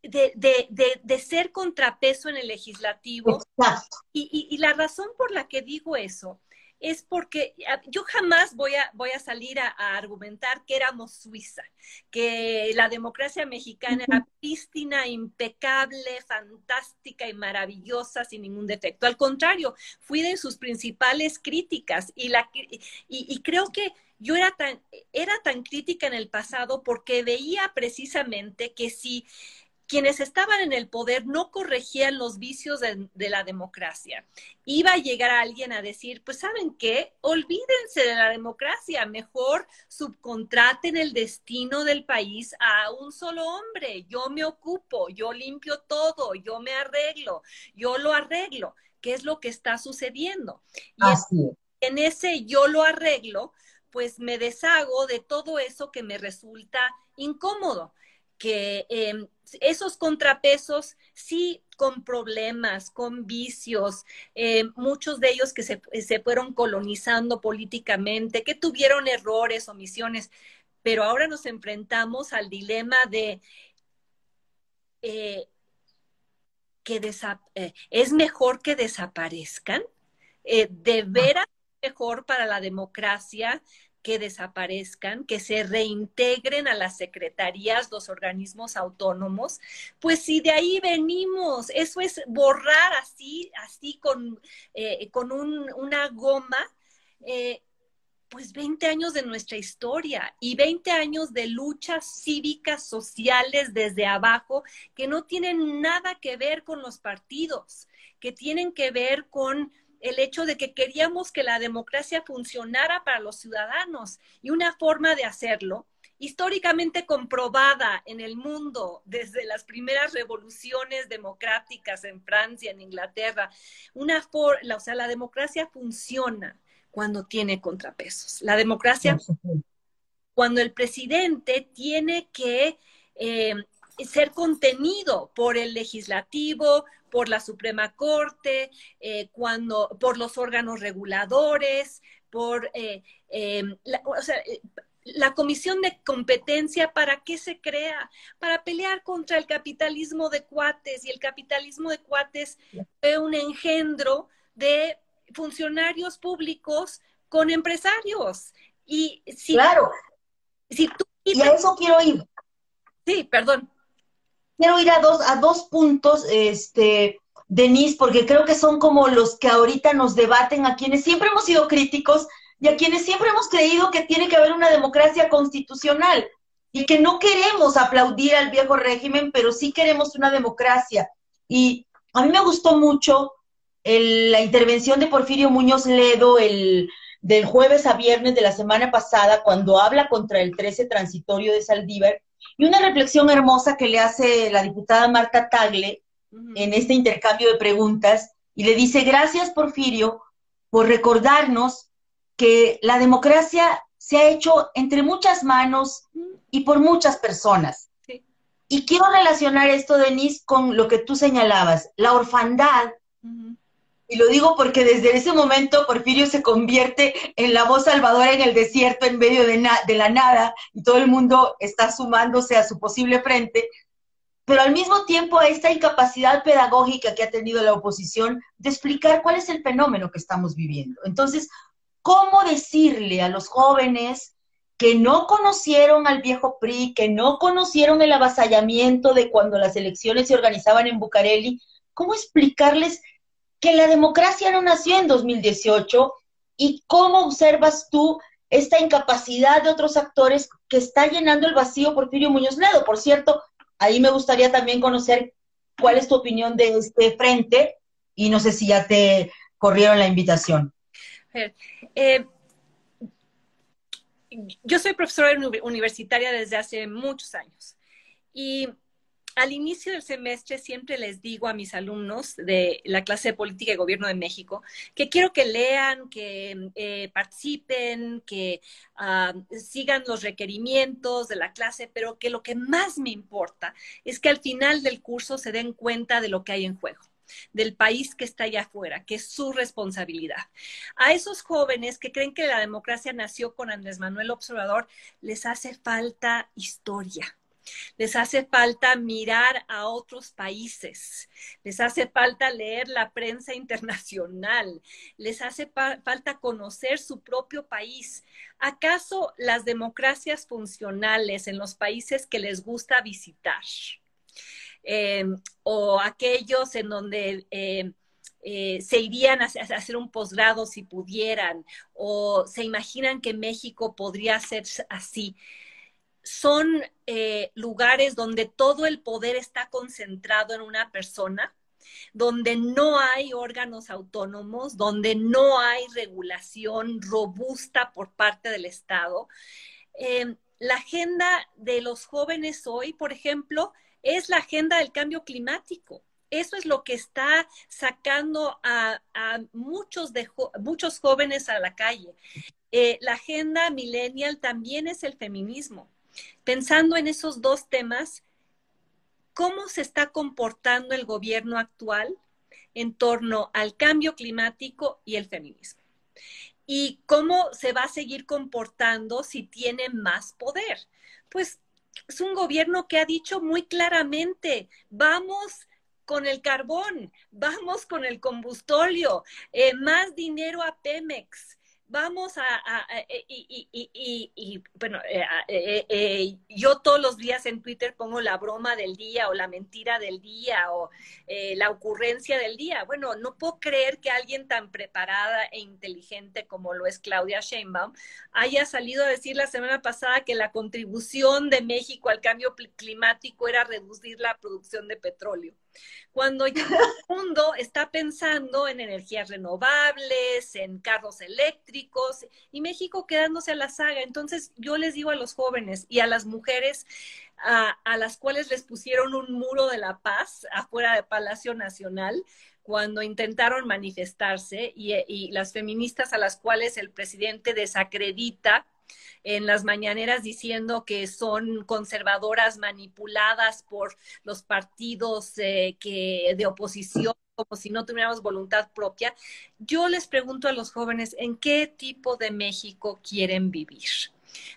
de, ser contrapeso en el legislativo. Y, y, la razón por la que digo eso es porque ah, yo jamás voy a, voy a salir a, argumentar que éramos Suiza, que la democracia mexicana era prístina, impecable, fantástica y maravillosa sin ningún defecto. Al contrario, fui de sus principales críticas y, la, y creo que yo era tan, era tan crítica en el pasado porque veía precisamente que si quienes estaban en el poder no corregían los vicios de, la democracia. Iba a llegar alguien a decir, pues saben qué, olvídense de la democracia, mejor subcontraten el destino del país a un solo hombre, yo me ocupo, yo limpio todo, yo me arreglo, yo lo arreglo, ¿Qué es lo que está sucediendo. Y en ese yo lo arreglo, pues me deshago de todo eso que me resulta incómodo que em, esos contrapesos sí con problemas, con vicios, em, muchos de ellos que se, fueron colonizando políticamente, que tuvieron errores, omisiones, pero ahora nos enfrentamos al dilema de eh, que eh, es mejor que desaparezcan, eh, de veras mejor para la democracia que desaparezcan, que se reintegren a las secretarías, los organismos autónomos, pues si de ahí venimos, eso es borrar así, así con, eh, con una goma. Eh, pues 20 años de nuestra historia y 20 años de luchas cívicas, sociales desde abajo, que no tienen nada que ver con los partidos, que tienen que ver con el hecho de que queríamos que la democracia funcionara para los ciudadanos y una forma de hacerlo históricamente comprobada en el mundo desde las primeras revoluciones democráticas en Francia, en Inglaterra, una for la, o sea, la democracia funciona cuando tiene contrapesos. La democracia, cuando el presidente tiene que eh, ser contenido por el legislativo, por la Suprema Corte, eh, cuando, por los órganos reguladores, por eh, em, la, o sea, eh, la Comisión de Competencia, ¿para qué se crea? Para pelear contra el capitalismo de cuates. Y el capitalismo de cuates fue un engendro de funcionarios públicos con empresarios. Y si, claro. Si tú, y a eso quiero ir. Sí, perdón quiero ir a dos, a dos puntos, este, Denise, porque creo que son como los que ahorita nos debaten a quienes siempre hemos sido críticos y a quienes siempre hemos creído que tiene que haber una democracia constitucional y que no queremos aplaudir al viejo régimen, pero sí queremos una democracia. Y a mí me gustó mucho la intervención de Porfirio Muñoz Ledo el, del jueves a viernes de la semana pasada, cuando habla contra el 13 transitorio de Saldívar, y una reflexión hermosa que le hace la diputada Marta Tagle en este intercambio de preguntas, y le dice, gracias Porfirio por recordarnos que la democracia se ha hecho entre muchas manos y por muchas personas. Y quiero relacionar esto, Denise, con lo que tú señalabas, la orfandad y lo digo porque desde ese momento Porfirio se convierte en la voz salvadora en el desierto en medio de, la nada y todo el mundo está sumándose a su posible frente. Pero al mismo tiempo esta incapacidad pedagógica que ha tenido la oposición de explicar cuál es el fenómeno que estamos viviendo. Entonces, ¿cómo decirle a los jóvenes que no conocieron al viejo PRI, que no conocieron el avasallamiento de cuando las elecciones se organizaban en Bucareli, cómo explicarles que la democracia no nació en 2018 y cómo observas tú esta incapacidad de otros actores que está llenando el vacío Porfirio Muñoz Ledo. Por cierto, ahí me gustaría también conocer cuál es tu opinión de este frente y no sé si ya te corrieron la invitación. Eh, yo soy profesora universitaria desde hace muchos años y al inicio del semestre siempre les digo a mis alumnos de la clase de Política y Gobierno de México que quiero que lean, que eh, participen, que ah, sigan los requerimientos de la clase, pero que lo que más me importa es que al final del curso se den cuenta de lo que hay en juego del país que está allá afuera, que es su responsabilidad. A esos jóvenes que creen que la democracia nació con Andrés Manuel Observador, les hace falta historia les hace falta mirar a otros países, les hace falta leer la prensa internacional, les hace falta conocer su propio país. ¿Acaso las democracias funcionales en los países que les gusta visitar eh, o aquellos en donde... Eh, eh, se irían a, hacer un posgrado si pudieran, o se imaginan que México podría ser así son eh, lugares donde todo el poder está concentrado en una persona, donde no hay órganos autónomos, donde no hay regulación robusta por parte del Estado. Em, la agenda de los jóvenes hoy, por ejemplo, es la agenda del cambio climático. Eso es lo que está sacando a, muchos, de, muchos jóvenes a la calle. Eh, la agenda millennial también es el feminismo pensando en esos dos temas, ¿cómo se está comportando el gobierno actual en torno al cambio climático y el feminismo? ¿Y cómo se va a seguir comportando si tiene más poder? Pues es un gobierno que ha dicho muy claramente, vamos con el carbón, vamos con el combustóleo, eh, más dinero a Pemex, vamos a, eh, y, bueno, eh, eh, yo todos los días en Twitter pongo la broma del día o la mentira del día o la ocurrencia del día. Bueno, no puedo creer que alguien tan preparada e inteligente como lo es Claudia Sheinbaum haya salido a decir la semana pasada que la contribución de México al cambio climático era reducir la producción de petróleo cuando ya el mundo está pensando en energías renovables, en carros eléctricos, y México quedándose a la saga. Entonces, yo les digo a los jóvenes y a las mujeres a, las cuales les pusieron un muro de la paz afuera de Palacio Nacional, cuando intentaron manifestarse y, y, las feministas a las cuales el presidente desacredita en las mañaneras diciendo que son conservadoras manipuladas por los partidos eh, que, de oposición como si no tuviéramos voluntad propia. Yo les pregunto a los jóvenes, ¿en qué tipo de México quieren vivir?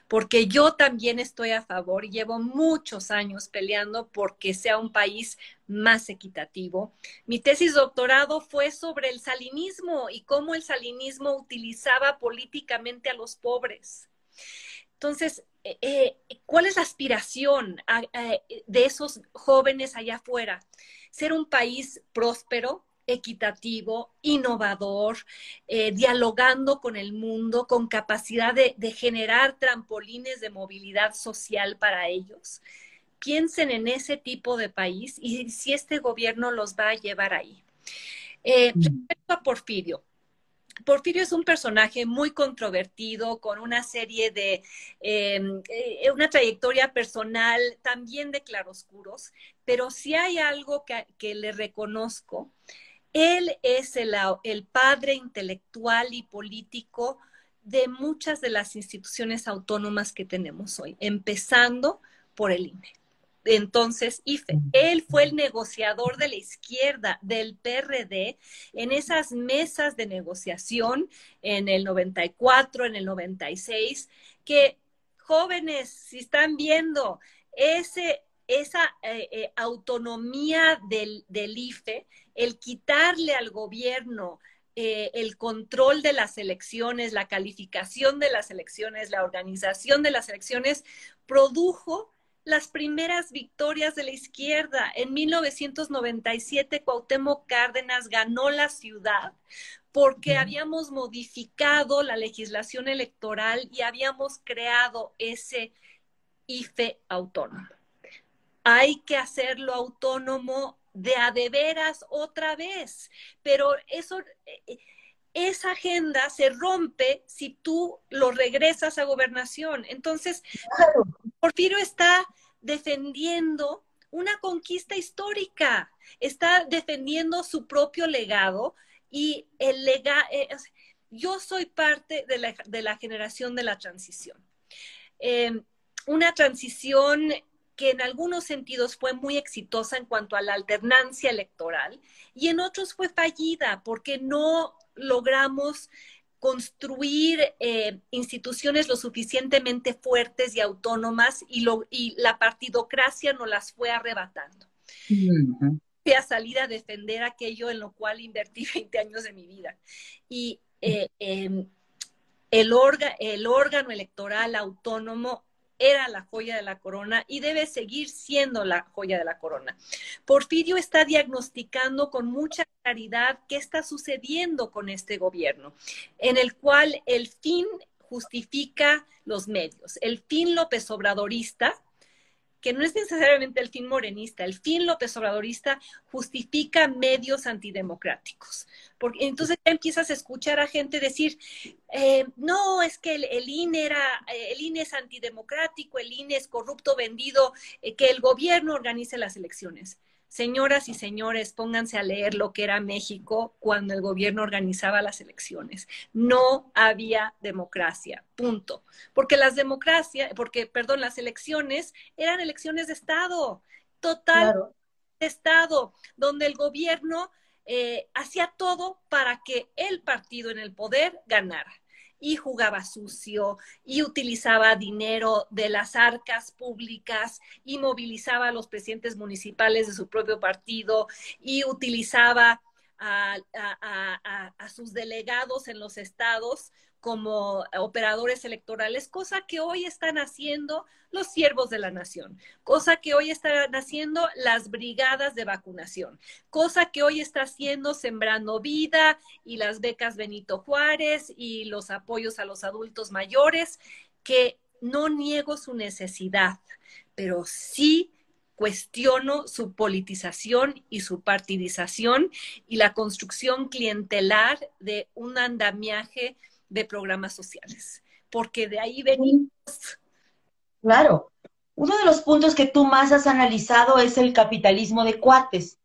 Porque yo también estoy a favor llevo muchos años peleando porque sea un país más equitativo. Mi tesis doctorado fue sobre el salinismo y cómo el salinismo utilizaba políticamente a los pobres. Entonces, eh, eh, ¿cuál es la aspiración de esos jóvenes allá afuera? Ser un país próspero, equitativo, innovador, eh, dialogando con el mundo, con capacidad de, generar trampolines de movilidad social para ellos. Piensen en ese tipo de país y si este gobierno los va a llevar ahí. Mm. respecto a Porfirio, Porfirio es un personaje muy controvertido, con una serie de, em, eh, una trayectoria personal también de claroscuros, pero si hay algo que, le reconozco, él es el, el padre intelectual y político de muchas de las instituciones autónomas que tenemos hoy, empezando por el INE entonces IFE. Él fue el negociador de la izquierda del PRD en esas mesas de negociación en el 94, en el 96, que jóvenes, si están viendo ese, esa eh, eh, autonomía del, del, IFE, el quitarle al gobierno eh, el control de las elecciones, la calificación de las elecciones, la organización de las elecciones, produjo las primeras victorias de la izquierda. En 1997, Cuauhtémoc Cárdenas ganó la ciudad porque habíamos modificado la legislación electoral y habíamos creado ese IFE autónomo. Hay que hacerlo autónomo de a de veras otra vez, pero eso eh, esa agenda se rompe si tú lo regresas a gobernación. Entonces, Porfirio está defendiendo una conquista histórica, está defendiendo su propio legado y el legado, eh, yo soy parte de la, generación de la transición. Em, una transición que en algunos sentidos fue muy exitosa en cuanto a la alternancia electoral y en otros fue fallida porque no logramos construir eh, instituciones lo suficientemente fuertes y autónomas y, lo, y la partidocracia nos las fue arrebatando. Fui a salir a defender aquello en lo cual invertí 20 años de mi vida. Y eh, em, el, el órgano electoral autónomo era la joya de la corona y debe seguir siendo la joya de la corona. Porfirio está diagnosticando con mucha claridad qué está sucediendo con este gobierno, en el cual el fin justifica los medios. El fin López Obradorista que no es necesariamente el fin morenista, el fin López Obradorista justifica medios antidemocráticos. Porque entonces empiezas a escuchar a gente decir, eh, no, es que el, INE era, el INE es antidemocrático, el INE es corrupto, vendido, eh, que el gobierno organice las elecciones. Señoras y señores, pónganse a leer lo que era México cuando el gobierno organizaba las elecciones. No había democracia, punto. Porque las democracias, porque, perdón, las elecciones eran elecciones de Estado, total de Estado, donde el gobierno eh, hacía todo para que el partido en el poder ganara y jugaba sucio y utilizaba dinero de las arcas públicas y movilizaba a los presidentes municipales de su propio partido y utilizaba a, sus delegados en los estados como operadores electorales, cosa que hoy están haciendo los siervos de la nación, cosa que hoy están haciendo las brigadas de vacunación, cosa que hoy está haciendo Sembrando Vida y las becas Benito Juárez y los apoyos a los adultos mayores, que no niego su necesidad, pero sí cuestiono su politización y su partidización y la construcción clientelar de un andamiaje de programas sociales, porque de ahí venimos. Claro. Uno de los puntos que tú más has analizado es el capitalismo de cuates.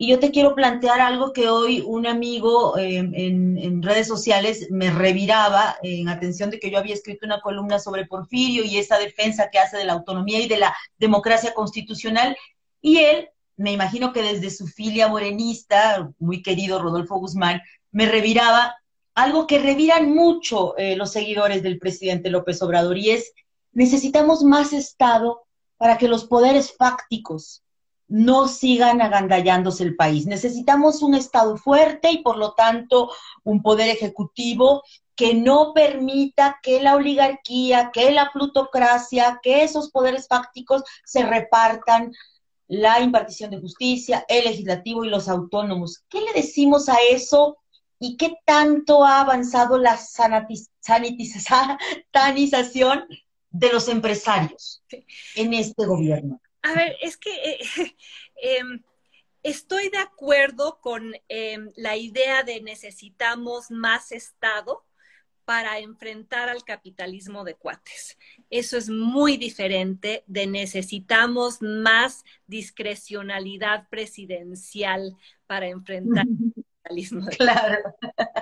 Y yo te quiero plantear algo que hoy un amigo em, en, redes sociales me reviraba en atención de que yo había escrito una columna sobre Porfirio y esa defensa que hace de la autonomía y de la democracia constitucional. Y él, me imagino que desde su filia morenista, muy querido Rodolfo Guzmán, me reviraba algo que reviran mucho eh, los seguidores del presidente López Obrador y es necesitamos más Estado para que los poderes fácticos no sigan agandallándose el país. Necesitamos un Estado fuerte y por lo tanto un poder ejecutivo que no permita que la oligarquía, que la plutocracia, que esos poderes fácticos se repartan la impartición de justicia, el legislativo y los autónomos. ¿Qué le decimos a eso y qué tanto ha avanzado la sanitización de los empresarios en este gobierno. A ver, es que eh, em, estoy de acuerdo con em, la idea de necesitamos más Estado para enfrentar al capitalismo de cuates. Eso es muy diferente de necesitamos más discrecionalidad presidencial para enfrentar Claro.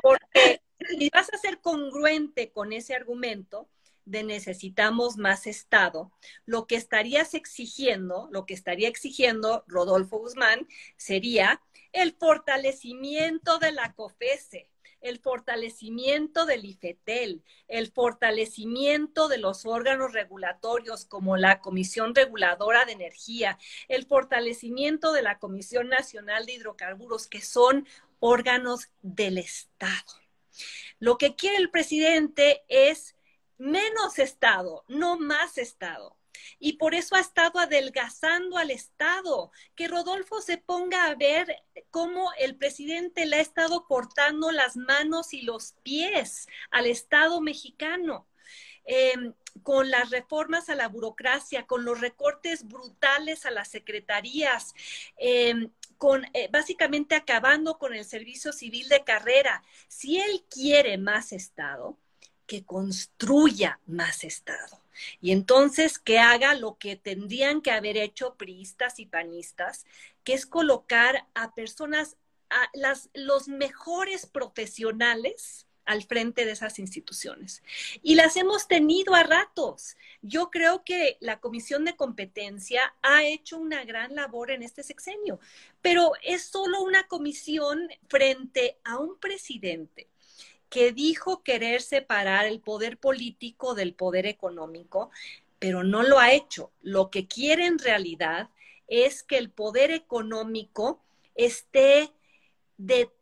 Porque si vas a ser congruente con ese argumento de necesitamos más Estado, lo que estarías exigiendo, lo que estaría exigiendo Rodolfo Guzmán sería el fortalecimiento de la COFESE, el fortalecimiento del IFETEL, el fortalecimiento de los órganos regulatorios como la Comisión Reguladora de Energía, el fortalecimiento de la Comisión Nacional de Hidrocarburos, que son órganos del Estado. Lo que quiere el presidente es menos Estado, no más Estado. Y por eso ha estado adelgazando al Estado. Que Rodolfo se ponga a ver cómo el presidente le ha estado cortando las manos y los pies al Estado mexicano. Em, con las reformas a la burocracia, con los recortes brutales a las secretarías, em, con eh, básicamente acabando con el servicio civil de carrera. Si él quiere más Estado, que construya más Estado. Y entonces que haga lo que tendrían que haber hecho priistas y panistas, que es colocar a personas, a las, los mejores profesionales al frente de esas instituciones. Y las hemos tenido a ratos. Yo creo que la Comisión de Competencia ha hecho una gran labor en este sexenio, pero es solo una comisión frente a un presidente que dijo querer separar el poder político del poder económico, pero no lo ha hecho. Lo que quiere en realidad es que el poder económico esté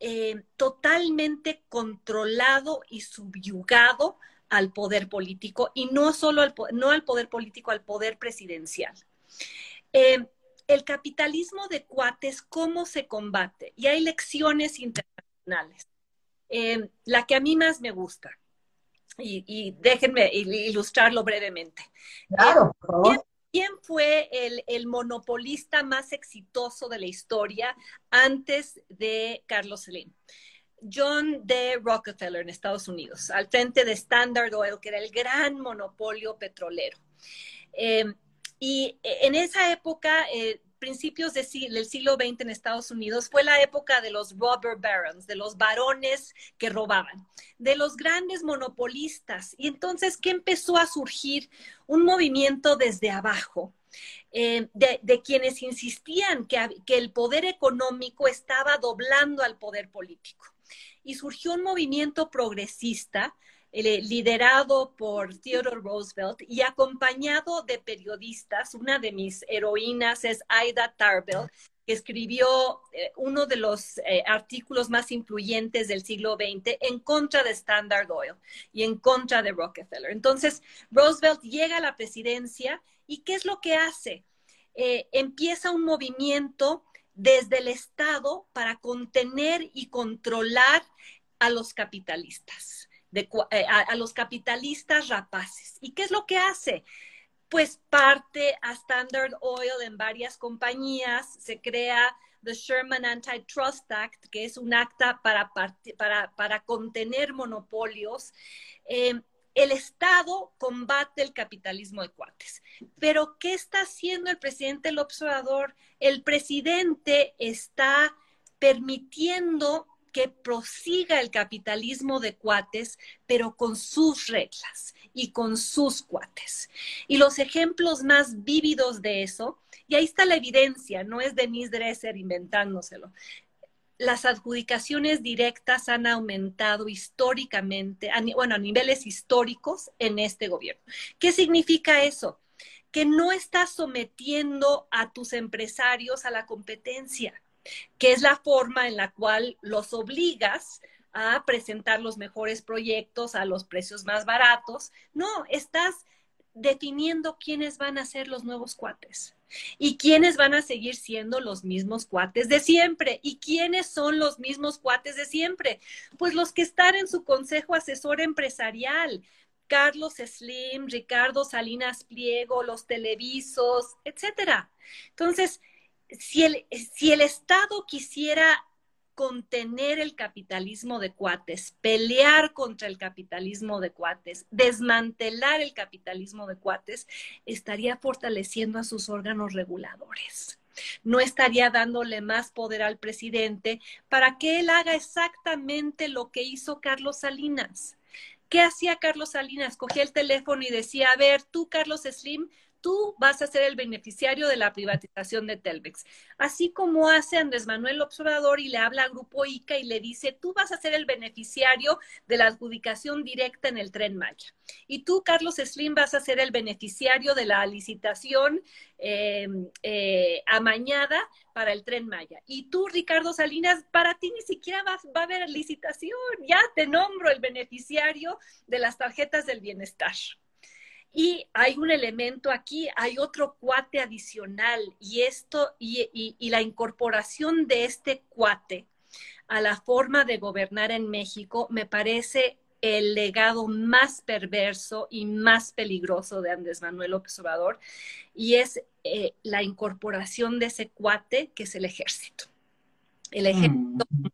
eh, totalmente controlado y subyugado al poder político y no solo al, no al poder político, al poder presidencial. Eh, el capitalismo de cuates, ¿cómo se combate? Y hay lecciones internacionales. Eh, la que a mí más me gusta, y, déjenme ilustrarlo brevemente. Claro, por favor. ¿Quién, fue el, el, monopolista más exitoso de la historia antes de Carlos Slim? John D. Rockefeller en Estados Unidos, al frente de Standard Oil, que era el gran monopolio petrolero. Eh, y en esa época, eh, principios del siglo XX en Estados Unidos, fue la época de los robber barons, de los varones que robaban, de los grandes monopolistas. Y entonces, ¿qué empezó a surgir? Un movimiento desde abajo. Eh, de, quienes insistían que el poder económico estaba doblando al poder político y surgió un movimiento progresista liderado por Theodore Roosevelt y acompañado de periodistas. Una de mis heroínas es Aida Tarbell, que escribió eh, uno de los eh, artículos más influyentes del siglo XX en contra de Standard Oil y en contra de Rockefeller. Entonces, Roosevelt llega a la presidencia y ¿qué es lo que hace? empieza un movimiento desde el Estado para contener y controlar a los capitalistas, eh, a, los capitalistas rapaces. ¿Y qué es lo que hace? Pues parte a Standard Oil en varias compañías, se crea the Sherman Antitrust Act, que es un acta para, para, para contener monopolios. Eh, el Estado combate el capitalismo de cuates. Pero, ¿qué está haciendo el presidente el observador? El presidente está permitiendo que prosiga el capitalismo de cuates, pero con sus reglas y con sus cuates. Y los ejemplos más vívidos de eso, y ahí está la evidencia, no es Denise Dresser inventándoselo, las adjudicaciones directas han aumentado históricamente, bueno, a niveles históricos en este gobierno. ¿Qué significa eso? Que no estás sometiendo a tus empresarios a la competencia, que es la forma en la cual los obligas a presentar los mejores proyectos a los precios más baratos. No, estás definiendo quiénes van a ser los nuevos cuates y quiénes van a seguir siendo los mismos cuates de siempre. ¿Y quiénes son los mismos cuates de siempre? Pues los que están en su consejo asesor empresarial. Carlos Slim, Ricardo Salinas Pliego, los televisos, etcétera. Entonces, si el, si el Estado quisiera contener el capitalismo de cuates, pelear contra el capitalismo de cuates, desmantelar el capitalismo de cuates, estaría fortaleciendo a sus órganos reguladores. No estaría dándole más poder al presidente para que él haga exactamente lo que hizo Carlos Salinas. ¿Qué hacía Carlos Salinas? Cogía el teléfono y decía, a ver, tú, Carlos Slim, tú vas a ser el beneficiario de la privatización de Telmex. Así como hace Andrés Manuel Observador y le habla a Grupo ICA y le dice, tú vas a ser el beneficiario de la adjudicación directa en el tren Maya. Y tú, Carlos Slim, vas a ser el beneficiario de la licitación eh, eh, amañada para el tren Maya. Y tú, Ricardo Salinas, para ti ni siquiera va a haber licitación. Ya te nombro el beneficiario de las tarjetas del bienestar. Y hay un elemento aquí, hay otro cuate adicional y esto y, la incorporación de este cuate a la forma de gobernar en México me parece el legado más perverso y más peligroso de Andrés Manuel López Obrador y es eh, la incorporación de ese cuate que es el ejército. El ejército mm.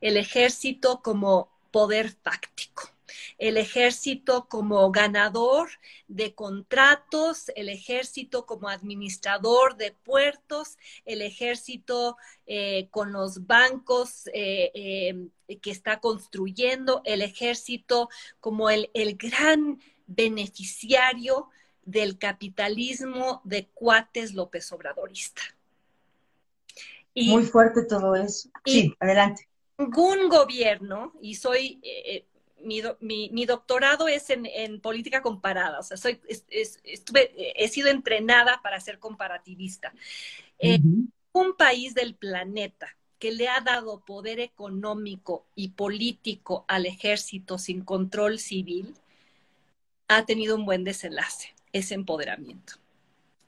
el ejército como poder fáctico el ejército como ganador de contratos, el ejército como administrador de puertos, el ejército eh, con los bancos eh, eh, que está construyendo, el ejército como el, gran beneficiario del capitalismo de cuates López Obradorista. Muy fuerte todo eso. sí, adelante. ningún gobierno, y soy, eh, eh, mi, mi, doctorado es en, en, política comparada, o sea, soy, estuve, he sido entrenada para ser comparativista. Un país del planeta que le ha dado poder económico y político al ejército sin control civil, ha tenido un buen desenlace, ese empoderamiento.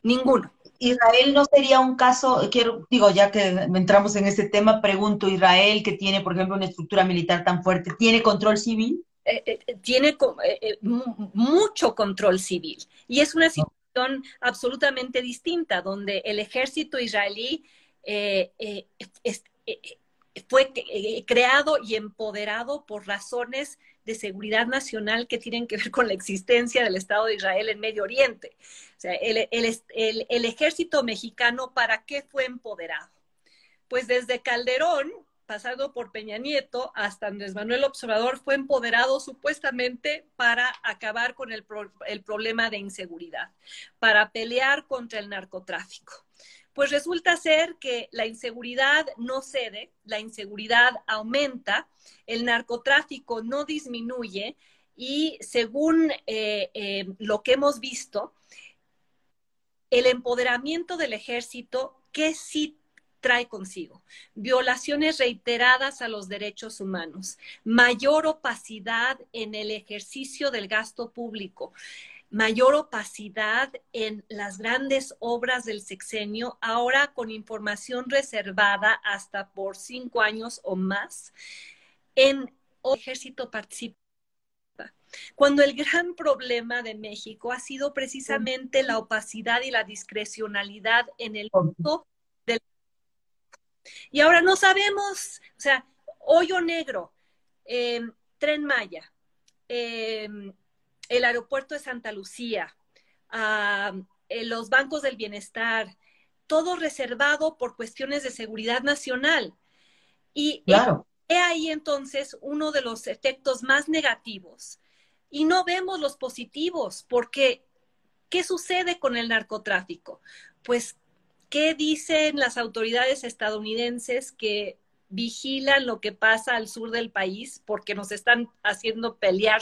Ninguno. Israel no sería un caso, quiero, digo, ya que entramos en ese tema, pregunto, Israel, que tiene, por ejemplo, una estructura militar tan fuerte, ¿tiene control civil? Eh, eh, tiene eh, mucho control civil. Y es una situación absolutamente distinta, donde el ejército israelí fue creado y empoderado por razones de seguridad nacional que tienen que ver con la existencia del Estado de Israel en Medio Oriente. O sea, el, el, ejército mexicano, ¿para qué fue empoderado? Pues desde Calderón, pasando por Peña Nieto, hasta Andrés Manuel Observador, fue empoderado supuestamente para acabar con el, el problema de inseguridad, para pelear contra el narcotráfico pues resulta ser que la inseguridad no cede, la inseguridad aumenta, el narcotráfico no disminuye y según eh, eh, lo que hemos visto, el empoderamiento del ejército, ¿qué sí trae consigo? Violaciones reiteradas a los derechos humanos, mayor opacidad en el ejercicio del gasto público, mayor opacidad en las grandes obras del sexenio, ahora con información reservada hasta por cinco años o más, en el ejército participa. Cuando el gran problema de México ha sido precisamente la opacidad y la discrecionalidad en el uso del... Y ahora no sabemos, o sea, hoyo negro, eh, tren Maya, eh, el aeropuerto de Santa Lucía, eh, los bancos del bienestar, todo reservado por cuestiones de seguridad nacional. Y claro. he ahí entonces uno de los efectos más negativos. Y no vemos los positivos, porque ¿qué sucede con el narcotráfico? Pues, ¿qué dicen las autoridades estadounidenses que vigilan lo que pasa al sur del país porque nos están haciendo pelear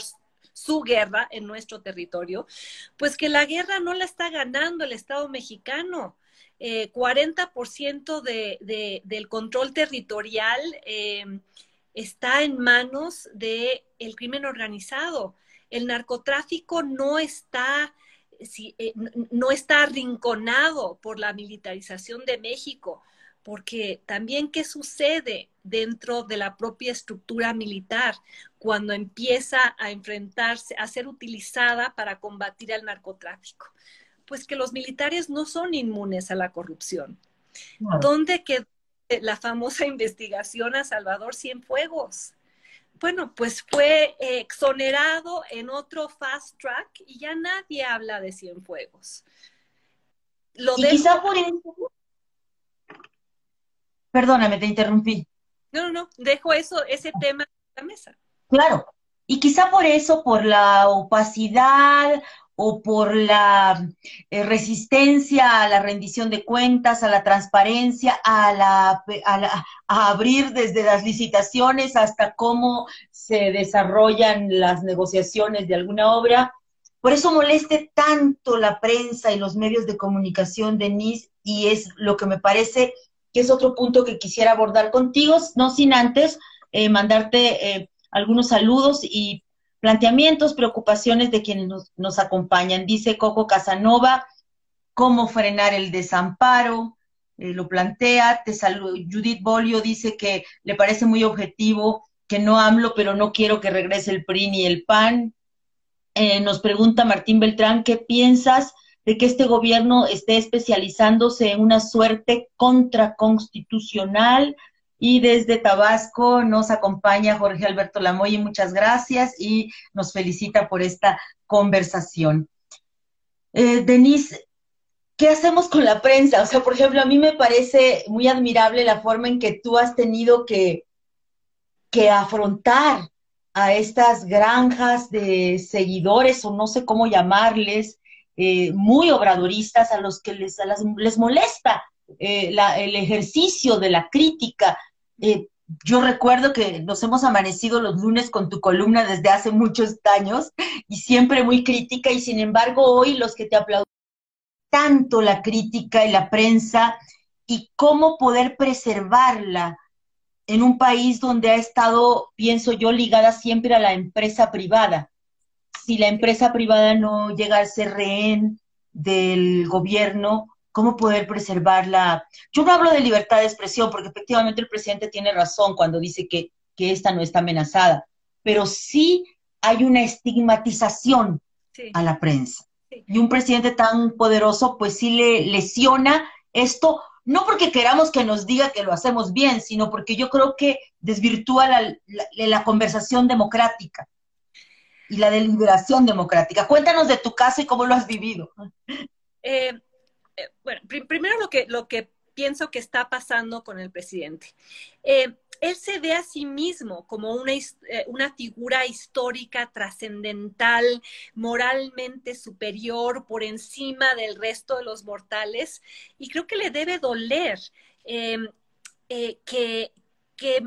su guerra en nuestro territorio, pues que la guerra no la está ganando el Estado mexicano. 40% eh, del control territorial eh, está en manos del el crimen organizado. El narcotráfico no está, eh, no está arrinconado por la militarización de México porque también qué sucede dentro de la propia estructura militar cuando empieza a enfrentarse, a ser utilizada para combatir al narcotráfico. Pues que los militares no son inmunes a la corrupción. ¿Dónde quedó la famosa investigación a Salvador Cienfuegos? Bueno, pues fue exonerado en otro fast track y ya nadie habla de Cienfuegos. Lo y quizá por eso Perdóname, te interrumpí. No, no, no, dejo eso, ese tema en la mesa. Claro, y quizá por eso, por la opacidad o por la eh, resistencia a la rendición de cuentas, a la transparencia, a, la, a, abrir desde las licitaciones hasta cómo se desarrollan las negociaciones de alguna obra. Por eso moleste tanto la prensa y los medios de comunicación, Denise, y es lo que me parece que es otro punto que quisiera abordar contigo, no sin antes eh, mandarte eh, algunos saludos y planteamientos, preocupaciones de quienes nos, acompañan. Dice Coco Casanova, cómo frenar el desamparo, eh, lo plantea, te saludo. Judith Bolio dice que le parece muy objetivo que no hablo, pero no quiero que regrese el PRI ni el PAN. nos pregunta Martín Beltrán, ¿qué piensas de que este gobierno esté especializándose en una suerte contraconstitucional. Y desde Tabasco nos acompaña Jorge Alberto Lamoy, muchas gracias y nos felicita por esta conversación. Eh, Denise, ¿qué hacemos con la prensa? O sea, por ejemplo, a mí me parece muy admirable la forma en que tú has tenido que, que afrontar a estas granjas de seguidores o no sé cómo llamarles, eh, muy obradoristas a los que les, les molesta eh, el ejercicio de la crítica. Eh, yo recuerdo que nos hemos amanecido los lunes con tu columna desde hace muchos años y siempre muy crítica y sin embargo hoy los que te aplauden tanto la crítica y la prensa y cómo poder preservarla en un país donde ha estado, pienso yo, ligada siempre a la empresa privada. Si la empresa privada no llega a ser rehén del gobierno, cómo poder preservarla. Yo no hablo de libertad de expresión, porque efectivamente el presidente tiene razón cuando dice que, que esta no está amenazada, pero sí hay una estigmatización a la prensa. Y un presidente tan poderoso, pues sí le lesiona esto, no porque queramos que nos diga que lo hacemos bien, sino porque yo creo que desvirtúa la, la conversación democrática y la deliberación democrática. Cuéntanos de tu caso y cómo lo has vivido. Eh, eh, bueno, primero lo que, lo que pienso que está pasando con el presidente. Eh, él se ve a sí mismo como una, eh, una figura histórica, trascendental, moralmente superior, por encima del resto de los mortales, y creo que le debe doler que, que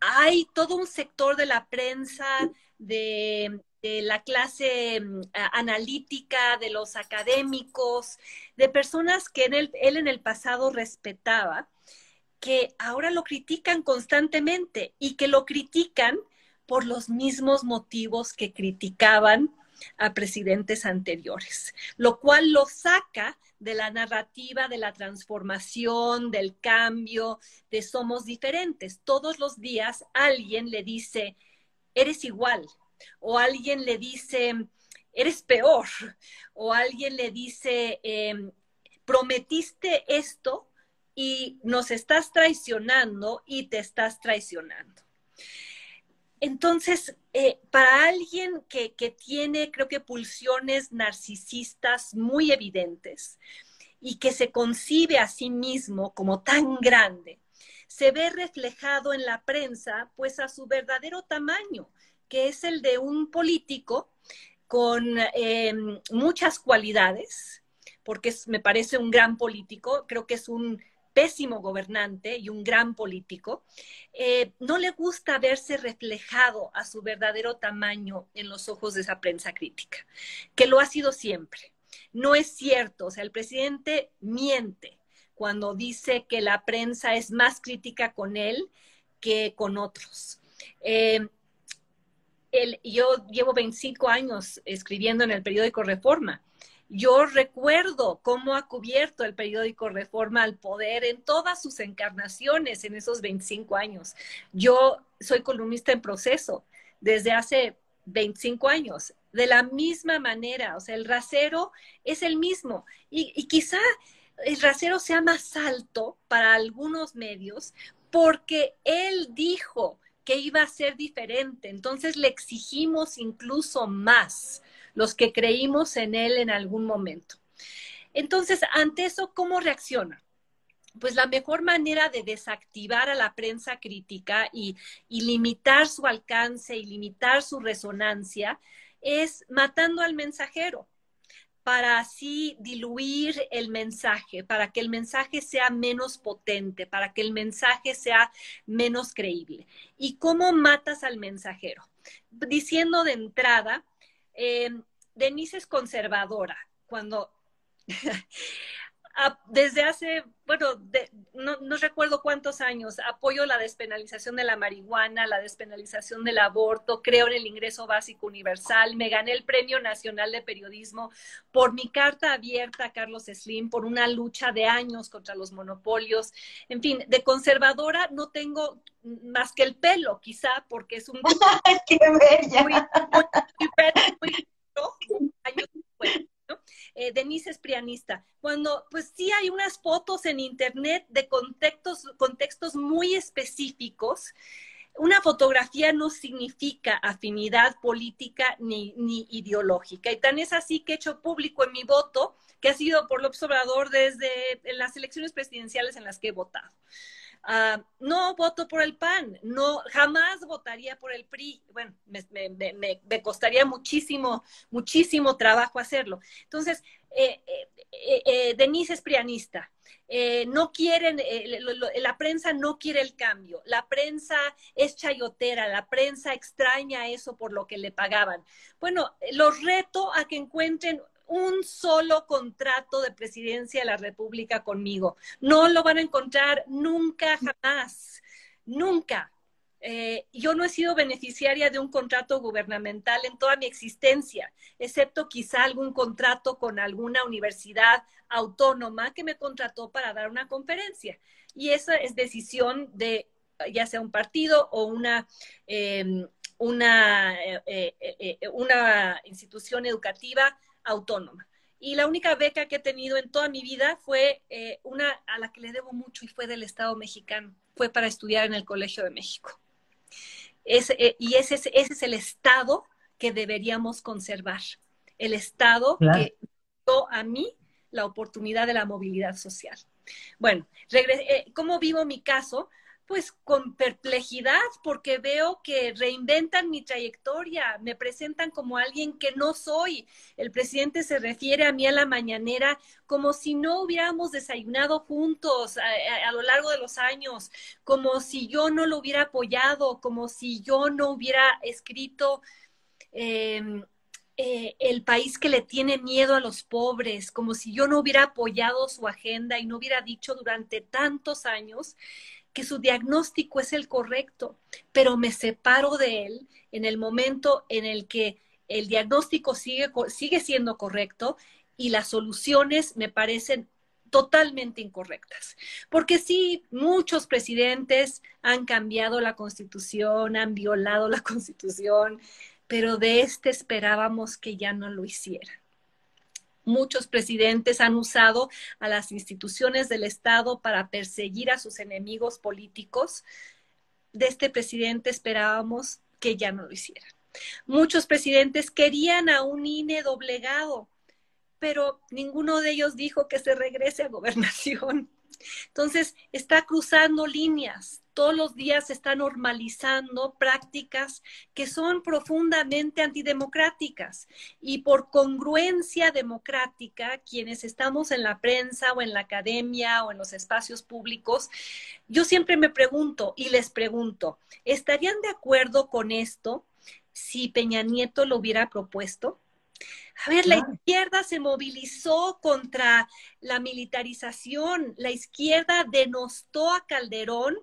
hay todo un sector de la prensa, de, de la clase mm, analítica, de los académicos, de personas que él, en el pasado respetaba, que ahora lo critican constantemente y que lo critican por los mismos motivos que criticaban a presidentes anteriores, lo cual lo saca de la narrativa de la transformación, del cambio, de somos diferentes. Todos los días alguien le dice, eres igual, o alguien le dice, eres peor, o alguien le dice, em, prometiste esto y nos estás traicionando y te estás traicionando. Entonces, eh, para alguien que, que, tiene, creo que, pulsiones narcisistas muy evidentes y que se concibe a sí mismo como tan grande, se ve reflejado en la prensa, pues a su verdadero tamaño que es el de un político con eh, muchas cualidades, porque me parece un gran político, creo que es un pésimo gobernante y un gran político, eh, no le gusta verse reflejado a su verdadero tamaño en los ojos de esa prensa crítica, que lo ha sido siempre. No es cierto, o sea, el presidente miente cuando dice que la prensa es más crítica con él que con otros. Eh, yo llevo 25 años escribiendo en el periódico Reforma. Yo recuerdo cómo ha cubierto el periódico Reforma al poder en todas sus encarnaciones en esos 25 años. Yo soy columnista en proceso desde hace 25 años. De la misma manera, o sea, el rasero es el mismo. Y, y quizá el rasero sea más alto para algunos medios porque él dijo iba a ser diferente. Entonces le exigimos incluso más los que creímos en él en algún momento. Entonces, ante eso, ¿cómo reacciona? Pues la mejor manera de desactivar a la prensa crítica y, y limitar su alcance y limitar su resonancia es matando al mensajero para así diluir el mensaje, para que el mensaje sea menos potente, para que el mensaje sea menos creíble. ¿Y cómo matas al mensajero? Diciendo de entrada, eh, Denise es conservadora. Cuando desde hace, bueno, no, recuerdo cuántos años, apoyo la despenalización de la marihuana, la despenalización del aborto, creo en el ingreso básico universal, me gané el Premio Nacional de Periodismo por mi carta abierta a Carlos Slim, por una lucha de años contra los monopolios. En fin, de conservadora no tengo más que el pelo, quizá, porque es un... ¡Qué bella! Muy, muy, eh, Denise es prianista, cuando pues sí hay unas fotos en internet de contextos, contextos muy específicos, una fotografía no significa afinidad política ni, ni, ideológica. Y tan es así que he hecho público en mi voto, que ha sido por lo observador desde las elecciones presidenciales en las que he votado. Ah, no voto por el PAN, no, jamás votaría por el PRI. Bueno, me, costaría muchísimo, muchísimo trabajo hacerlo. Entonces, eh, eh, eh, Denise es prianista. no quieren, la prensa no quiere el cambio, la prensa es chayotera, la prensa extraña eso por lo que le pagaban. Bueno, los reto a que encuentren un solo contrato de presidencia de la República conmigo. No lo van a encontrar nunca, jamás, nunca. Eh, yo no he sido beneficiaria de un contrato gubernamental en toda mi existencia, excepto quizá algún contrato con alguna universidad autónoma que me contrató para dar una conferencia. Y esa es decisión de ya sea un partido o una, em, eh, eh, una institución educativa autónoma. Y la única beca que he tenido en toda mi vida fue eh, una a la que le debo mucho y fue del Estado mexicano. Fue para estudiar en el Colegio de México. Eh, y ese, ese, es el Estado que deberíamos conservar. El Estado que dio a mí la oportunidad de la movilidad social. Bueno, eh, ¿cómo vivo mi caso? Pues con perplejidad porque veo que reinventan mi trayectoria, me presentan como alguien que no soy. El presidente se refiere a mí a la mañanera como si no hubiéramos desayunado juntos a, lo largo de los años, como si yo no lo hubiera apoyado, como si yo no hubiera escrito. Em, eh, el país que le tiene miedo a los pobres, como si yo no hubiera apoyado su agenda y no hubiera dicho durante tantos años que su diagnóstico es el correcto, pero me separo de él en el momento en el que el diagnóstico sigue, sigue siendo correcto y las soluciones me parecen totalmente incorrectas. Porque sí, muchos presidentes han cambiado la constitución, han violado la constitución, pero de este esperábamos que ya no lo hiciera. Muchos presidentes han usado a las instituciones del Estado para perseguir a sus enemigos políticos. De este presidente esperábamos que ya no lo hiciera. Muchos presidentes querían a un INE doblegado, pero ninguno de ellos dijo que se regrese a gobernación. Entonces, está cruzando líneas. Todos los días se está normalizando prácticas que son profundamente antidemocráticas. Y por congruencia democrática, quienes estamos en la prensa o en la academia o en los espacios públicos, yo siempre me pregunto y les pregunto, ¿estarían de acuerdo con esto si Peña Nieto lo hubiera propuesto? A ver, la izquierda se movilizó contra la militarización, la izquierda denostó a Calderón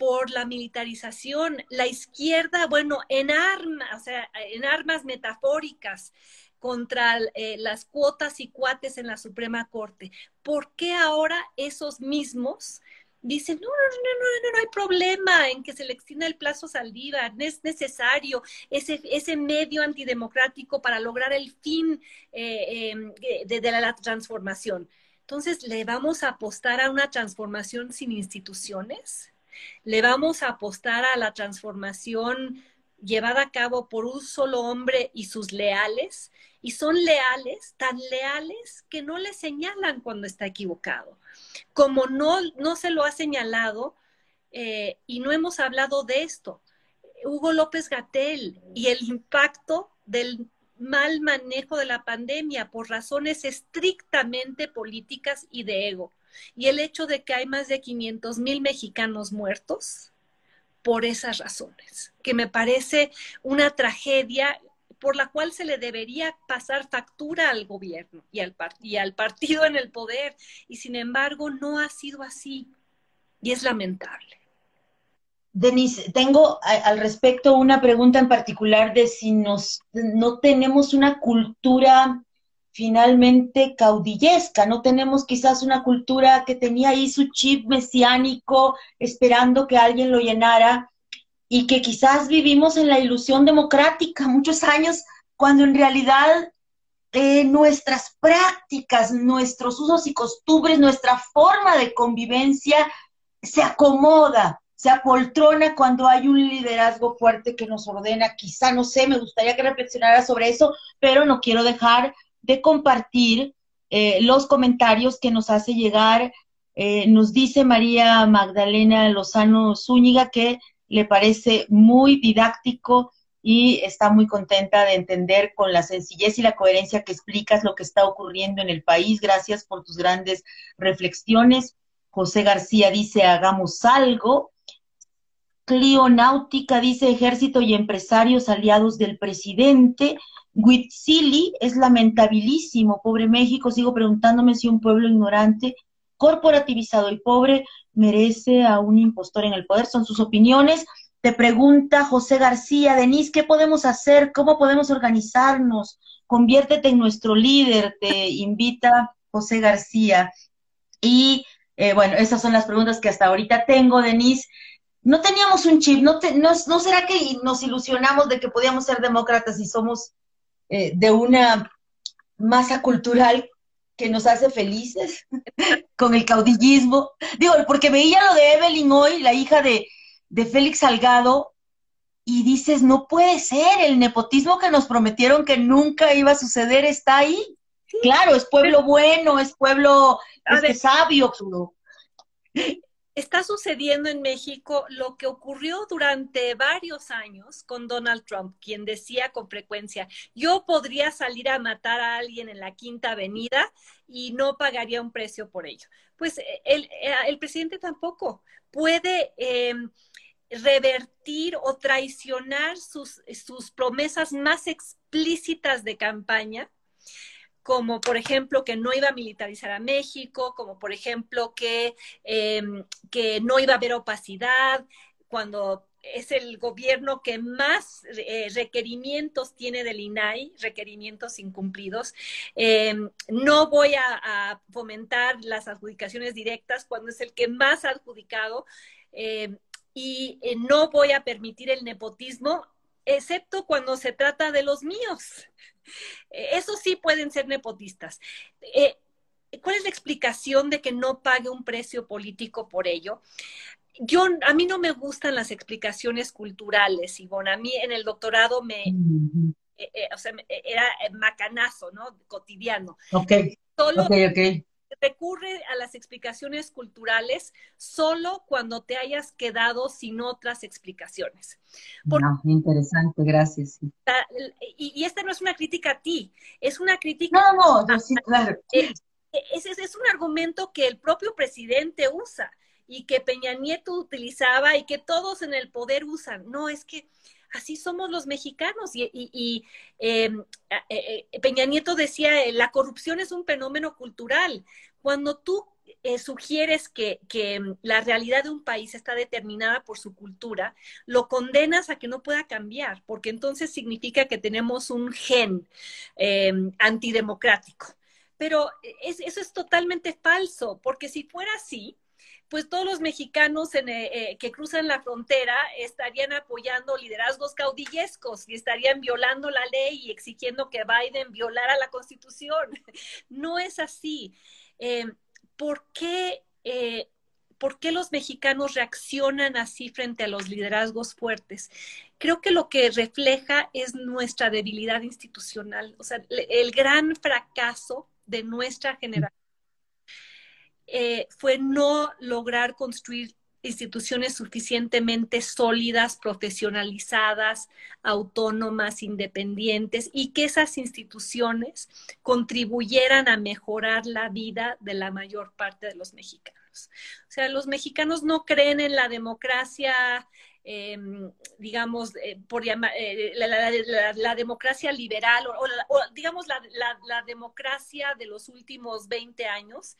por la militarización, la izquierda, bueno, en armas, o sea, en armas metafóricas contra eh, las cuotas y cuates en la Suprema Corte. ¿Por qué ahora esos mismos dicen, no, no, no, no, no, hay problema en que se le extienda el plazo Saldívar, no es necesario ese, ese medio antidemocrático para lograr el fin eh, em, de, la transformación. Entonces, ¿le vamos a apostar a una transformación sin instituciones? ¿Le vamos a apostar a la transformación llevada a cabo por un solo hombre y sus leales? Y son leales, tan leales que no le señalan cuando está equivocado como no, no se lo ha señalado eh, y no hemos hablado de esto, Hugo López Gatel y el impacto del mal manejo de la pandemia por razones estrictamente políticas y de ego. Y el hecho de que hay más de 500 mil mexicanos muertos por esas razones, que me parece una tragedia por la cual se le debería pasar factura al gobierno y al, y al partido en el poder. Y sin embargo, no ha sido así. Y es lamentable. Denise, tengo al respecto una pregunta en particular de si nos, no tenemos una cultura finalmente caudillesca, no tenemos quizás una cultura que tenía ahí su chip mesiánico esperando que alguien lo llenara y que quizás vivimos en la ilusión democrática muchos años, cuando en realidad eh, nuestras prácticas, nuestros usos y costumbres, nuestra forma de convivencia se acomoda, se apoltrona cuando hay un liderazgo fuerte que nos ordena. Quizá, no sé, me gustaría que reflexionara sobre eso, pero no quiero dejar de compartir eh, los comentarios que nos hace llegar Eh, nos dice María Magdalena Lozano Zúñiga que le parece muy didáctico y está muy contenta de entender con la sencillez y la coherencia que explicas lo que está ocurriendo en el país. Gracias por tus grandes reflexiones. José García dice, hagamos algo. Clio Náutica dice, ejército y empresarios aliados del presidente. Huitzili es lamentabilísimo, pobre México. Sigo preguntándome si un pueblo ignorante, corporativizado y pobre merece a un impostor en el poder. Son sus opiniones. Te pregunta José García, Denise, ¿qué podemos hacer? ¿Cómo podemos organizarnos? Conviértete en nuestro líder, te invita José García. Y eh, bueno, esas son las preguntas que hasta ahorita tengo, Denise. No teníamos un chip, ¿no, no, será que nos ilusionamos de que podíamos ser demócratas y somos eh, de una masa cultural que nos hace felices con el caudillismo? Digo, porque veía lo de Evelyn hoy, la hija de, de Félix Salgado y dices, no puede ser, el nepotismo que nos prometieron que nunca iba a suceder está ahí. Claro, es pueblo bueno, es pueblo este, sabio. Está sucediendo en México lo que ocurrió durante varios años con Donald Trump, quien decía con frecuencia, yo podría salir a matar a alguien en la Quinta Avenida y no pagaría un precio por ello. Pues eh, el, eh, el presidente tampoco puede... Eh, revertir o traicionar sus promesas más explícitas de campaña, como por ejemplo que no iba a militarizar a México, como por ejemplo que, em, que no iba a haber opacidad, cuando es el gobierno que más eh, requerimientos tiene del INAI, requerimientos incumplidos. Em, no voy a, fomentar las adjudicaciones directas cuando es el que más ha adjudicado. Em, y eh, no voy a permitir el nepotismo, excepto cuando se trata de los míos. Eh, Eso sí pueden ser nepotistas. Eh, ¿Cuál es la explicación de que no pague un precio político por ello? Yo, a mí no me gustan las explicaciones culturales, Ivonne. A mí en el doctorado me, o sea, era macanazo, ¿no? Cotidiano. Ok. Solo, ok, recurre a las explicaciones culturales solo cuando te hayas quedado sin otras explicaciones. no, interesante, gracias. Y, esta no es una crítica a ti, es una crítica... No, no, sí, claro. Es, es un argumento que el propio presidente usa y que Peña Nieto utilizaba y que todos en el poder usan. No, es que así somos los mexicanos. Y, em, eh, eh, Peña Nieto decía, eh, la corrupción es un fenómeno cultural. Cuando tú sugieres que, em, la realidad de un país está determinada por su cultura, lo condenas a que no pueda cambiar, porque entonces significa que tenemos un gen em, antidemocrático. Pero eso es totalmente falso, porque si fuera así, pues todos los mexicanos eh, eh, que cruzan la frontera estarían apoyando liderazgos caudillescos y estarían violando la ley y exigiendo que Biden violara la constitución. No es así. Eh, ¿por, qué, ¿Por qué los mexicanos reaccionan así frente a los liderazgos fuertes? Creo que lo que refleja es nuestra debilidad institucional, o sea, el gran fracaso de nuestra generación eh, fue no lograr construir instituciones suficientemente sólidas, profesionalizadas, autónomas, independientes, y que esas instituciones contribuyeran a mejorar la vida de la mayor parte de los mexicanos. O sea, los mexicanos no creen en la democracia. Em, digamos, eh, por llamar, eh, la, democracia liberal o, digamos la, democracia de los últimos 20 años,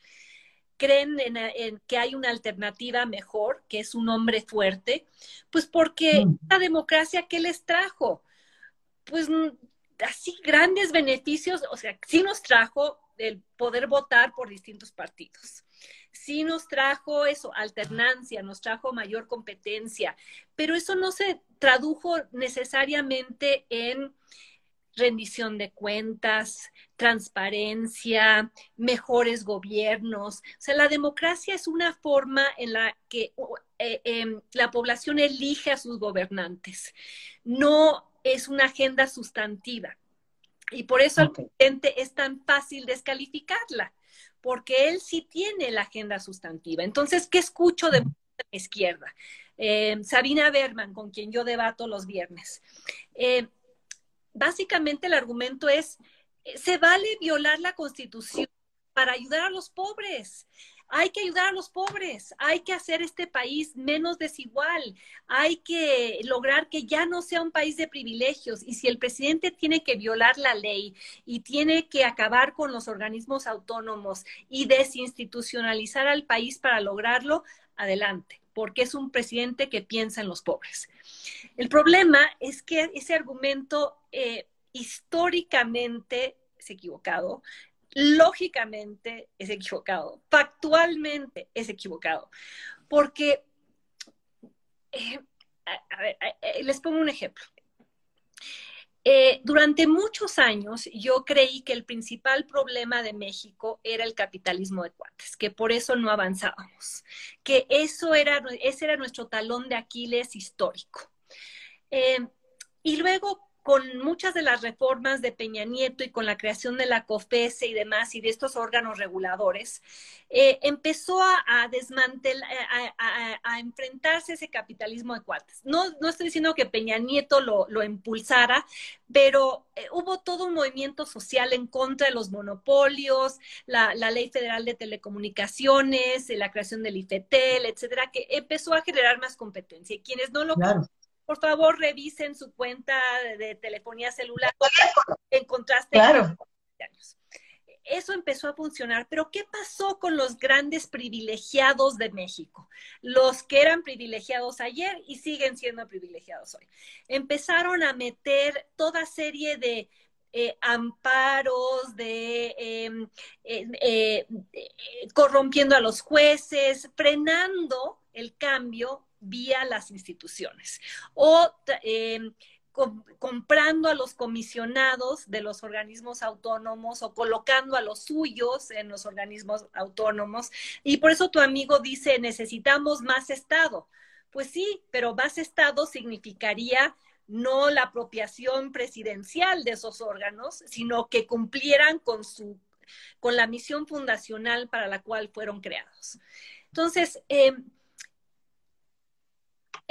creen en, que hay una alternativa mejor, que es un hombre fuerte, pues porque mm. la democracia, ¿qué les trajo? Pues mm, así grandes beneficios, o sea, sí nos trajo el poder votar por distintos partidos. Sí nos trajo eso, alternancia, nos trajo mayor competencia, pero eso no se tradujo necesariamente en rendición de cuentas, transparencia, mejores gobiernos. O sea, la democracia es una forma en la que eh, em, la población elige a sus gobernantes, no es una agenda sustantiva. Y por eso al presidente es tan fácil descalificarla, porque él sí tiene la agenda sustantiva. Entonces, ¿qué escucho de la izquierda? Eh, Sabina Berman, con quien yo debato los viernes. Eh, básicamente el argumento es, se vale violar la constitución para ayudar a los pobres. Hay que ayudar a los pobres, hay que hacer este país menos desigual, hay que lograr que ya no sea un país de privilegios. Y si el presidente tiene que violar la ley y tiene que acabar con los organismos autónomos y desinstitucionalizar al país para lograrlo, adelante, porque es un presidente que piensa en los pobres. El problema es que ese argumento eh, históricamente es equivocado lógicamente es equivocado, factualmente es equivocado, porque, eh, a, ver, eh, les pongo un ejemplo. Eh, durante muchos años yo creí que el principal problema de México era el capitalismo de cuates, que por eso no avanzábamos, que eso era, ese era nuestro talón de Aquiles histórico. y luego con muchas de las reformas de Peña Nieto y con la creación de la COFESE y demás y de estos órganos reguladores, eh, empezó a, desmantelar, a, enfrentarse ese capitalismo de cuartas. No, no estoy diciendo que Peña Nieto lo, lo impulsara, pero eh, hubo todo un movimiento social en contra de los monopolios, la, Ley Federal de Telecomunicaciones, la creación del IFETEL, etcétera, que empezó a generar más competencia. Y quienes no lo por favor revisen su cuenta de telefonía celular en contraste claro. Eso empezó a funcionar, pero ¿qué pasó con los grandes privilegiados de México? Los que eran privilegiados ayer y siguen siendo privilegiados hoy. Empezaron a meter toda serie de eh, amparos, de em, eh, eh, corrompiendo a los jueces, frenando el cambio vía las instituciones o em, comprando a los comisionados de los organismos autónomos o colocando a los suyos en los organismos autónomos. Y por eso tu amigo dice, necesitamos más Estado. Pues sí, pero más Estado significaría no la apropiación presidencial de esos órganos, sino que cumplieran con su con la misión fundacional para la cual fueron creados. Entonces, eh,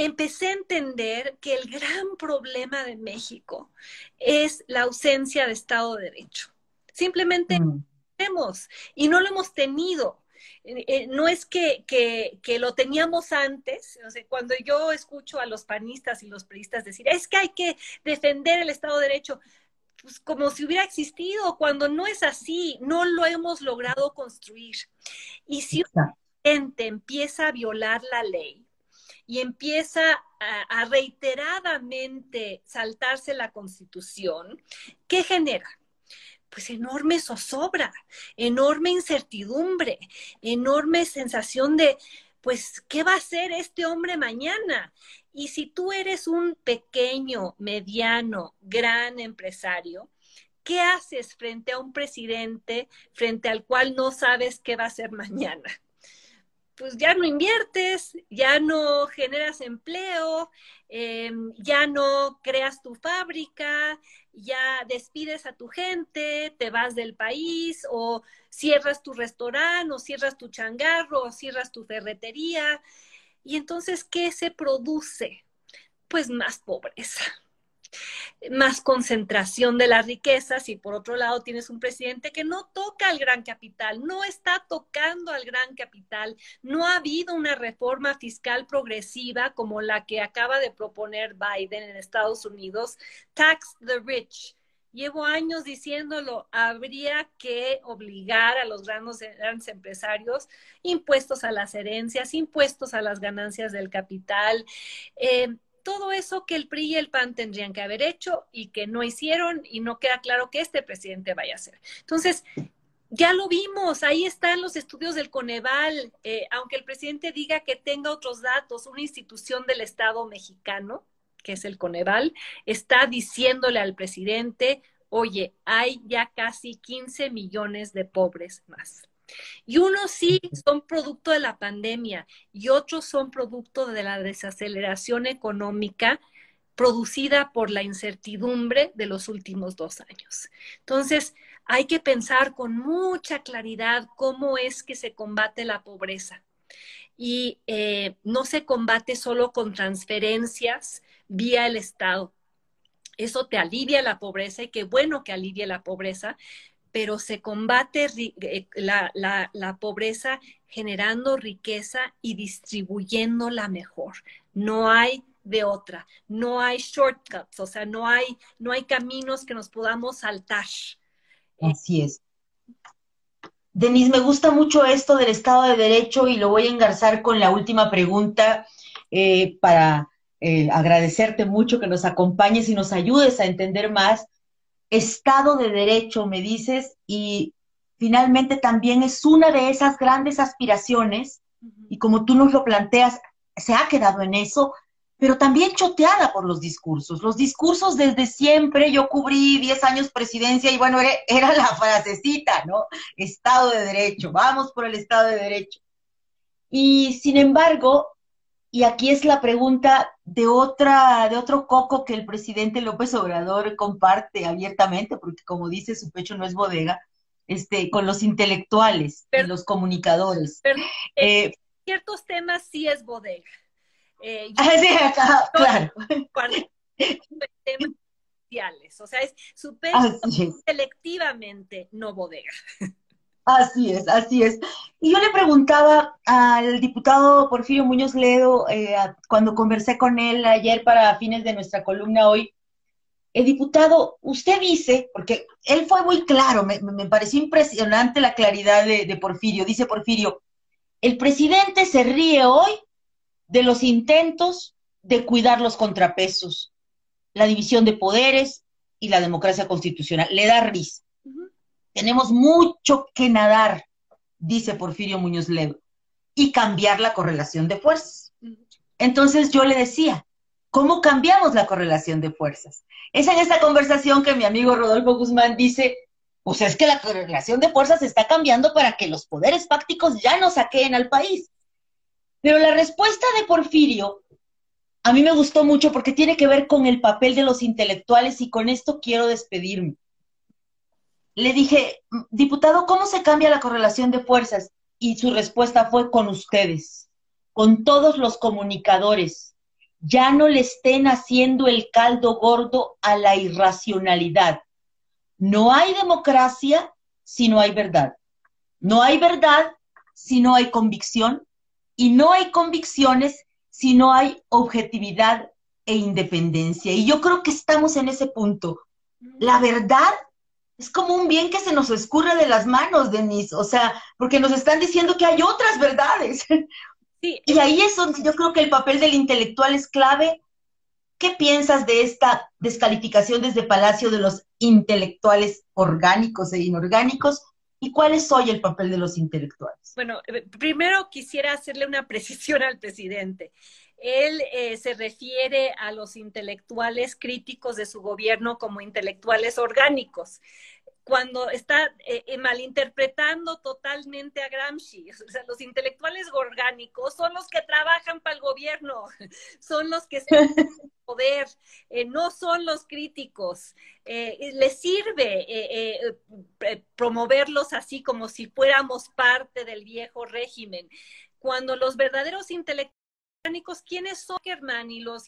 empecé a entender que el gran problema de México es la ausencia de Estado de Derecho. Simplemente no mm. tenemos y no lo hemos tenido. Eh, eh, no es que, lo teníamos antes, cuando yo escucho a los panistas y los periodistas decir, es que hay que defender el Estado de Derecho, pues como si hubiera existido, cuando no es así, no lo hemos logrado construir. Y si un gente empieza a violar la ley, y empieza a, reiteradamente saltarse la constitución, ¿qué genera? pues enorme zozobra, enorme incertidumbre, enorme sensación de, pues, ¿qué va a hacer este hombre mañana? Y si tú eres un pequeño, mediano, gran empresario, ¿qué haces frente a un presidente frente al cual no sabes qué va a hacer mañana? Pues ya no inviertes, ya no generas empleo, em, ya no creas tu fábrica, ya despides a tu gente, te vas del país o cierras tu restaurante o cierras tu changarro o cierras tu ferretería. Y entonces, ¿qué se produce? Pues más pobreza más concentración de las riquezas y por otro lado tienes un presidente que no toca al gran capital, no está tocando al gran capital, no ha habido una reforma fiscal progresiva como la que acaba de proponer Biden en Estados Unidos, Tax the Rich. Llevo años diciéndolo, habría que obligar a los grandes, grandes, empresarios impuestos a las herencias, impuestos a las ganancias del capital. Eh, todo eso que el PRI y el PAN tendrían que haber hecho y que no hicieron y no queda claro que este presidente vaya a hacer. Entonces, ya lo vimos, ahí están los estudios del Coneval, eh, aunque el presidente diga que tenga otros datos, una institución del Estado mexicano, que es el Coneval, está diciéndole al presidente, oye, hay ya casi 15 millones de pobres más. Y unos sí son producto de la pandemia y otros son producto de la desaceleración económica producida por la incertidumbre de los últimos dos años. Entonces, hay que pensar con mucha claridad cómo es que se combate la pobreza. Y eh, no se combate solo con transferencias vía el Estado. Eso te alivia la pobreza y qué bueno que alivie la pobresa, pero se combate eh, la, la, pobreza generando riqueza y distribuyéndola mejor. No hay de otra, no hay shortcuts, o sea, no hay, no hay caminos que nos podamos saltar. Así es. Denise, me gusta mucho esto del Estado de Derecho y lo voy a engarzar con la última pregunta eh, para eh, agradecerte mucho que nos acompañes y nos ayudes a entender más Estado de Derecho, me dices, y finalmente también es una de esas grandes aspiraciones, y como tú nos lo planteas, se ha quedado en eso, pero también choteada por los discursos. Los discursos desde siempre, yo cubrí 10 años presidencia y bueno, era, era, la frasecita, ¿no? Estado de Derecho, vamos por el Estado de Derecho. Y sin embargo, y aquí es la pregunta de otra, de otro coco que el presidente López Obrador comparte abiertamente, porque como dice, su pecho no es bodega, este, con los intelectuales, los comunicadores. Pero, eh, ciertos temas sí es bodega. Eh, sí, acá, claro. Temas sociales, o sea, es su pecho selectivamente no bodega. Así es, así es. Y yo le preguntaba al diputado Porfirio Muñoz Ledo, eh, cuando conversé con él ayer para fines de nuestra columna hoy, el diputado, usted dice, porque él fue muy claro, me, pareció impresionante la claridad de, de, Porfirio, dice Porfirio, el presidente se ríe hoy de los intentos de cuidar los contrapesos, la división de poderes y la democracia constitucional, le da risa. Tenemos mucho que nadar, dice Porfirio Muñoz Ledo, y cambiar la correlación de fuerzas. Entonces yo le decía, ¿cómo cambiamos la correlación de fuerzas? Es en esta conversación que mi amigo Rodolfo Guzmán dice, pues es que la correlación de fuerzas está cambiando para que los poderes fácticos ya no saqueen al país. Pero la respuesta de Porfirio a mí me gustó mucho porque tiene que ver con el papel de los intelectuales y con esto quiero despedirme le dije, diputado, ¿cómo se cambia la correlación de fuerzas? Y su respuesta fue con ustedes, con todos los comunicadores. Ya no le estén haciendo el caldo gordo a la irracionalidad. No hay democracia si no hay verdad. No hay verdad si no hay convicción. Y no hay convicciones si no hay objetividad e independencia. Y yo creo que estamos en ese punto. La verdad es como un bien que se nos escurre de las manos, Denise, o sea, porque nos están diciendo que hay otras verdades. Sí. Y ahí es donde yo creo que el papel del intelectual es clave. ¿Qué piensas de esta descalificación desde Palacio de los intelectuales orgánicos e inorgánicos? ¿Y cuál es hoy el papel de los intelectuales? Bueno, eh, primero quisiera hacerle una precisión al presidente. Él eh, se refiere a los intelectuales críticos de su gobierno como intelectuales orgánicos cuando está eh, eh, malinterpretando totalmente a Gramsci. O sea, los intelectuales orgánicos son los que trabajan para el gobierno, son los que se poder, no son los críticos. les sirve promoverlos así como si fuéramos parte del viejo régimen. Cuando los verdaderos intelectuales ¿quiénes son y los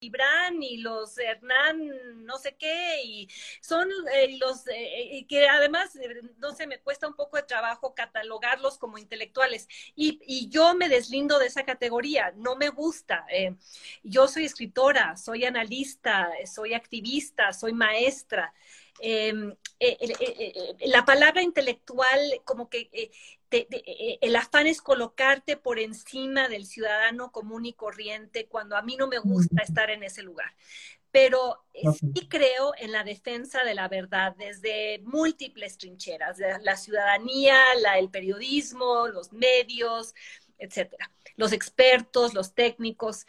Gibran y los Hernán, no sé qué, y son eh, los eh, que además, eh, no sé, me cuesta un poco de trabajo catalogarlos como intelectuales. Y, y yo me deslindo de esa categoría, no me gusta. yo soy escritora, soy analista, soy activista, soy maestra. Em, la palabra intelectual como que eh, el afán es colocarte por encima del ciudadano común y corriente cuando a mí no me gusta estar en ese lugar. Pero eh, sí creo en la defensa de la verdad desde múltiples trincheras, la ciudadanía, la, el periodismo, los medios, etcétera, los expertos, los técnicos.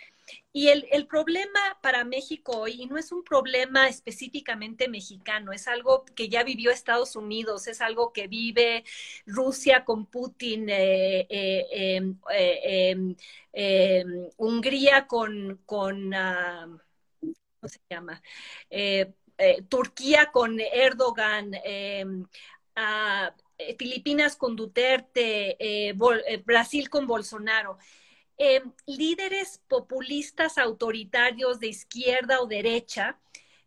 Y el, el, problema para México hoy, no es un problema específicamente mexicano, es algo que ya vivió Estados Unidos, es algo que vive Rusia con Putin, eh, eh, em, eh, em, em, Hungría con, con uh, ¿cómo se llama? Turquía con Erdogan, uh, Filipinas con Duterte, Brasil con Bolsonaro. Eh, líderes populistas autoritarios de izquierda o derecha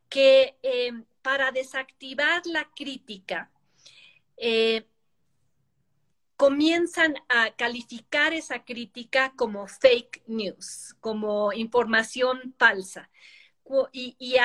que eh, para desactivar la crítica eh, comienzan a calificar esa crítica como fake news, como información falsa. Y,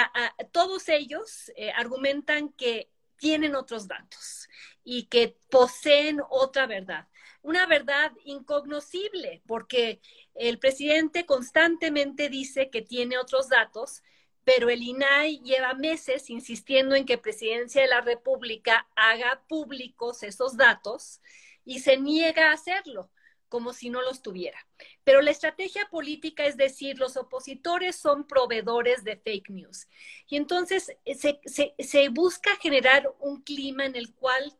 todos ellos argumentan que tienen otros datos y que poseen otra verdad una verdad incognoscible, porque el presidente constantemente dice que tiene otros datos, pero el INAI lleva meses insistiendo en que Presidencia de la República haga públicos esos datos y se niega a hacerlo como si no los tuviera. Pero la estrategia política es decir, los opositores son proveedores de fake news. Y entonces se, se busca generar un clima en el cual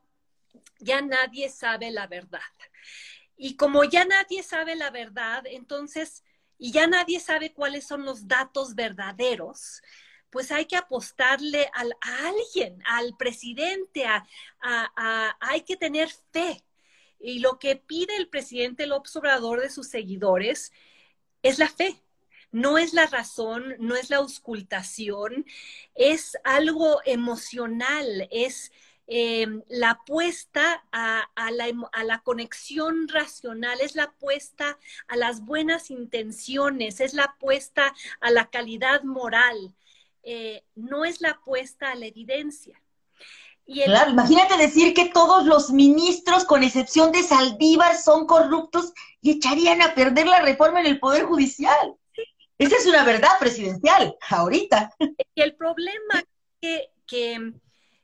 ya nadie sabe la verdad. Y como ya nadie sabe la verdad, entonces, y ya nadie sabe cuáles son los datos verdaderos, pues hay que apostarle a alguien, al presidente, a, hay que tener fe. Y lo que pide el presidente López Obrador de sus seguidores es la fe. No es la razón, no es la auscultación, es algo emocional, es eh, la apuesta a, la, conexión racional, es la apuesta a las buenas intenciones, es la apuesta a la calidad moral, eh, no es la apuesta a la evidencia. Claro, imagínate decir que todos los ministros, con excepción de Saldívar, son corruptos y echarían a perder la reforma en el Poder Judicial. Esa es una verdad presidencial, ahorita. Y el problema que, que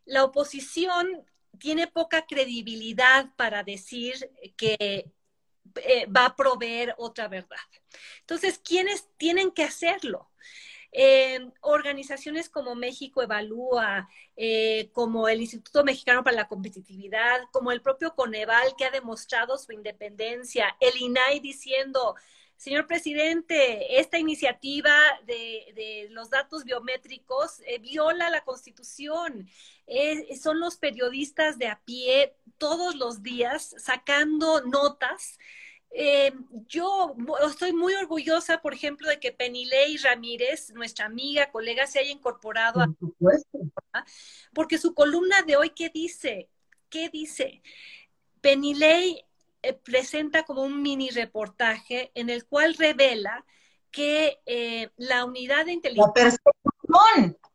la oposición tiene poca credibilidad para decir que eh, va a proveer otra verdad. Entonces, ¿quiénes tienen que hacerlo? Eh, organizaciones como México Evalúa, eh, como el Instituto Mexicano para la Competitividad, como el propio Coneval que ha demostrado su independencia, el INAI diciendo Señor presidente, esta iniciativa de, los datos biométricos eh, viola la Constitución. son los periodistas de a pie todos los días sacando notas. Eh, yo estoy muy orgullosa, por ejemplo, de que Penilei Ramírez, nuestra amiga, colega, se haya incorporado a... Porque su columna de hoy, ¿qué dice? ¿Qué dice? Penilei eh, presenta como un mini reportaje en el cual revela que eh, la unidad de inteligencia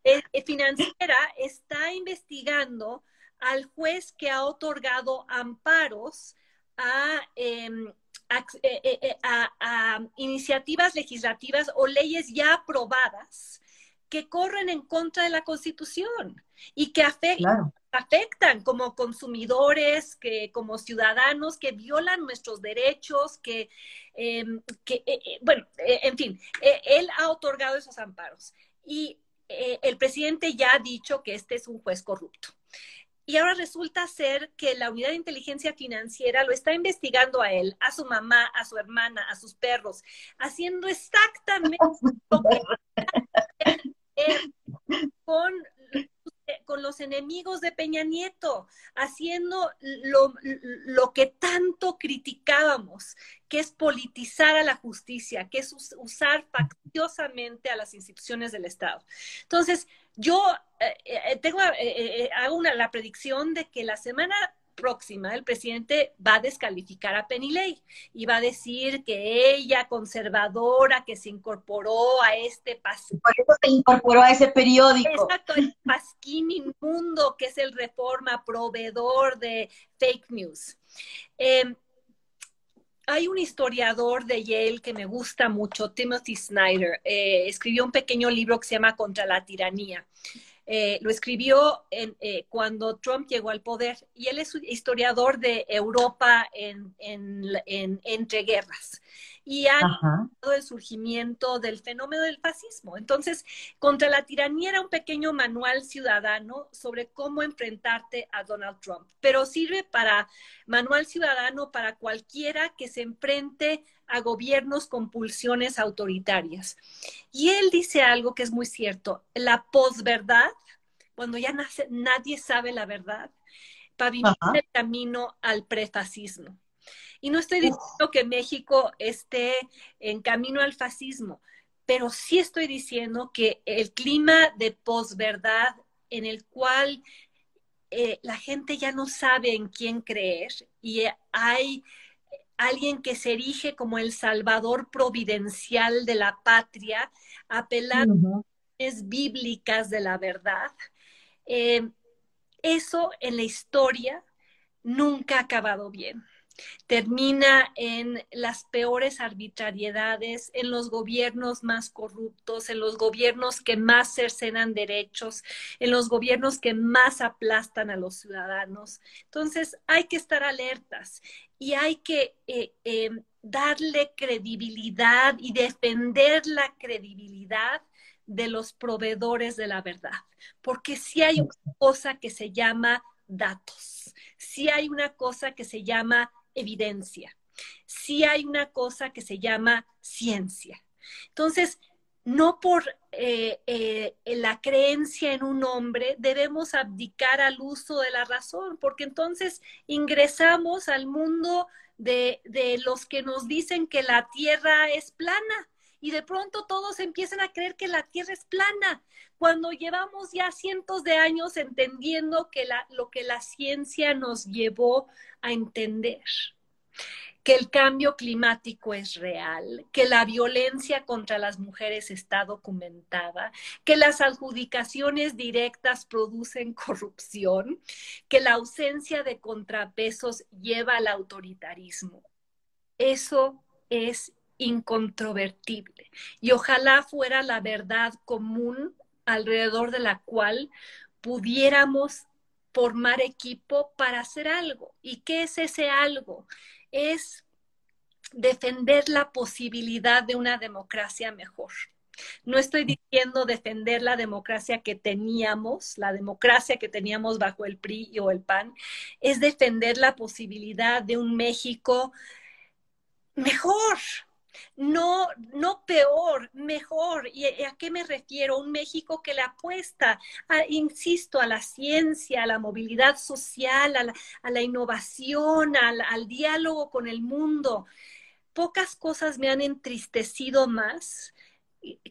eh, financiera está investigando al juez que ha otorgado amparos a, em, a, iniciativas legislativas o leyes ya aprobadas que corren en contra de la Constitución y que afectan, afectan como consumidores, que como ciudadanos, que violan nuestros derechos, que, em, que eh, eh, bueno, eh, en fin, él ha otorgado esos amparos y el presidente ya ha dicho que este es un juez corrupto. Y ahora resulta ser que la unidad de inteligencia financiera lo está investigando a él, a su mamá, a su hermana, a sus perros, haciendo exactamente lo que con, con los enemigos de Peña Nieto, haciendo lo, lo, que tanto criticábamos, que es politizar a la justicia, que es usar factiosamente a las instituciones del Estado. Entonces, yo eh, eh, tengo, eh, hago la predicción de que la semana próxima el presidente va a descalificar a Penilei y va a decir que ella, conservadora, que se incorporó a este pasquín. Por eso se incorporó a ese periódico. Exacto, el pasquín inmundo que es el Reforma, proveedor de fake news. Em, hay un historiador de Yale que me gusta mucho, Timothy Snyder, eh, escribió un pequeño libro que se llama Contra la tiranía. Eh, lo escribió en, eh, cuando Trump llegó al poder y él es historiador de Europa en, entre guerras. y ha dado el surgimiento del fenómeno del fascismo. Entonces, contra la tiranía era un pequeño manual ciudadano sobre cómo enfrentarte a Donald Trump, pero sirve para manual ciudadano para cualquiera que se enfrente a gobiernos con pulsiones autoritarias. Y él dice algo que es muy cierto, la posverdad, cuando ya nadie sabe la verdad, pavimentar el camino al prefascismo. Y no estoy diciendo que México esté en camino al fascismo, pero sí estoy diciendo que el clima de posverdad en el cual eh, la gente ya no sabe en quién creer y hay alguien que se erige como el salvador providencial de la patria, apelando a bíblicas de la verdad. Eh, eso en la historia nunca ha acabado bien. Termina en las peores arbitrariedades, en los gobiernos más corruptos, en los gobiernos que más cercenan derechos, en los gobiernos que más aplastan a los ciudadanos. Entonces, hay que estar alertas y hay que eh, eh, darle credibilidad y defender la credibilidad de los proveedores de la verdad, porque si hay una cosa que se llama datos, si hay una cosa que se llama evidencia, si hay una cosa que se llama ciencia. Entonces, no por eh, eh, la creencia en un hombre debemos abdicar al uso de la razón, porque entonces ingresamos al mundo de, de los que nos dicen que la tierra es plana y de pronto todos empiezan a creer que la Tierra es plana, cuando llevamos ya cientos de años entendiendo que la, lo que la ciencia nos llevó a entender que el cambio climático es real, que la violencia contra las mujeres está documentada, que las adjudicaciones directas producen corrupción, que la ausencia de contrapesos lleva al autoritarismo. Eso es incontrovertible. Y ojalá fuera la verdad común alrededor de la cual pudiéramos formar equipo para hacer algo. ¿Y qué es ese algo? Es defender la posibilidad de una democracia mejor. No estoy diciendo defender la democracia que teníamos, la democracia que teníamos bajo el PRI o el PAN, es defender la posibilidad de un México mejor, no, no peor, mejor. ¿Y a qué me refiero? Un México que le apuesta, insisto, a la ciencia, a la movilidad social, a la, innovación, al, al diálogo con el mundo. Pocas cosas me han entristecido más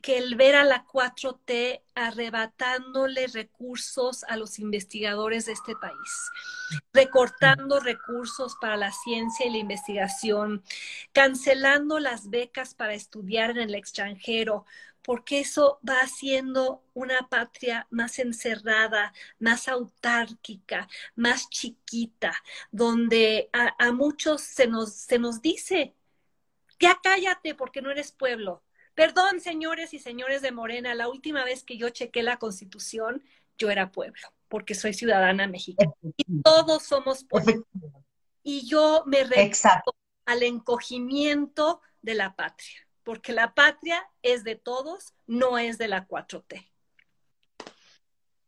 que el ver a la 4T arrebatándole recursos a los investigadores de este país, recortando recursos para la ciencia y la investigación, cancelando las becas para estudiar en el extranjero, porque eso va haciendo una patria más encerrada, más autárquica, más chiquita, donde a, muchos se nos, se nos dice, ya cállate porque no eres pueblo Perdón, señores y señores de Morena, la última vez que yo chequé la constitución, yo era pueblo, porque soy ciudadana mexicana. Y todos somos pueblo. Y yo me refiero al encogimiento de la patria, porque la patria es de todos, no es de la 4T.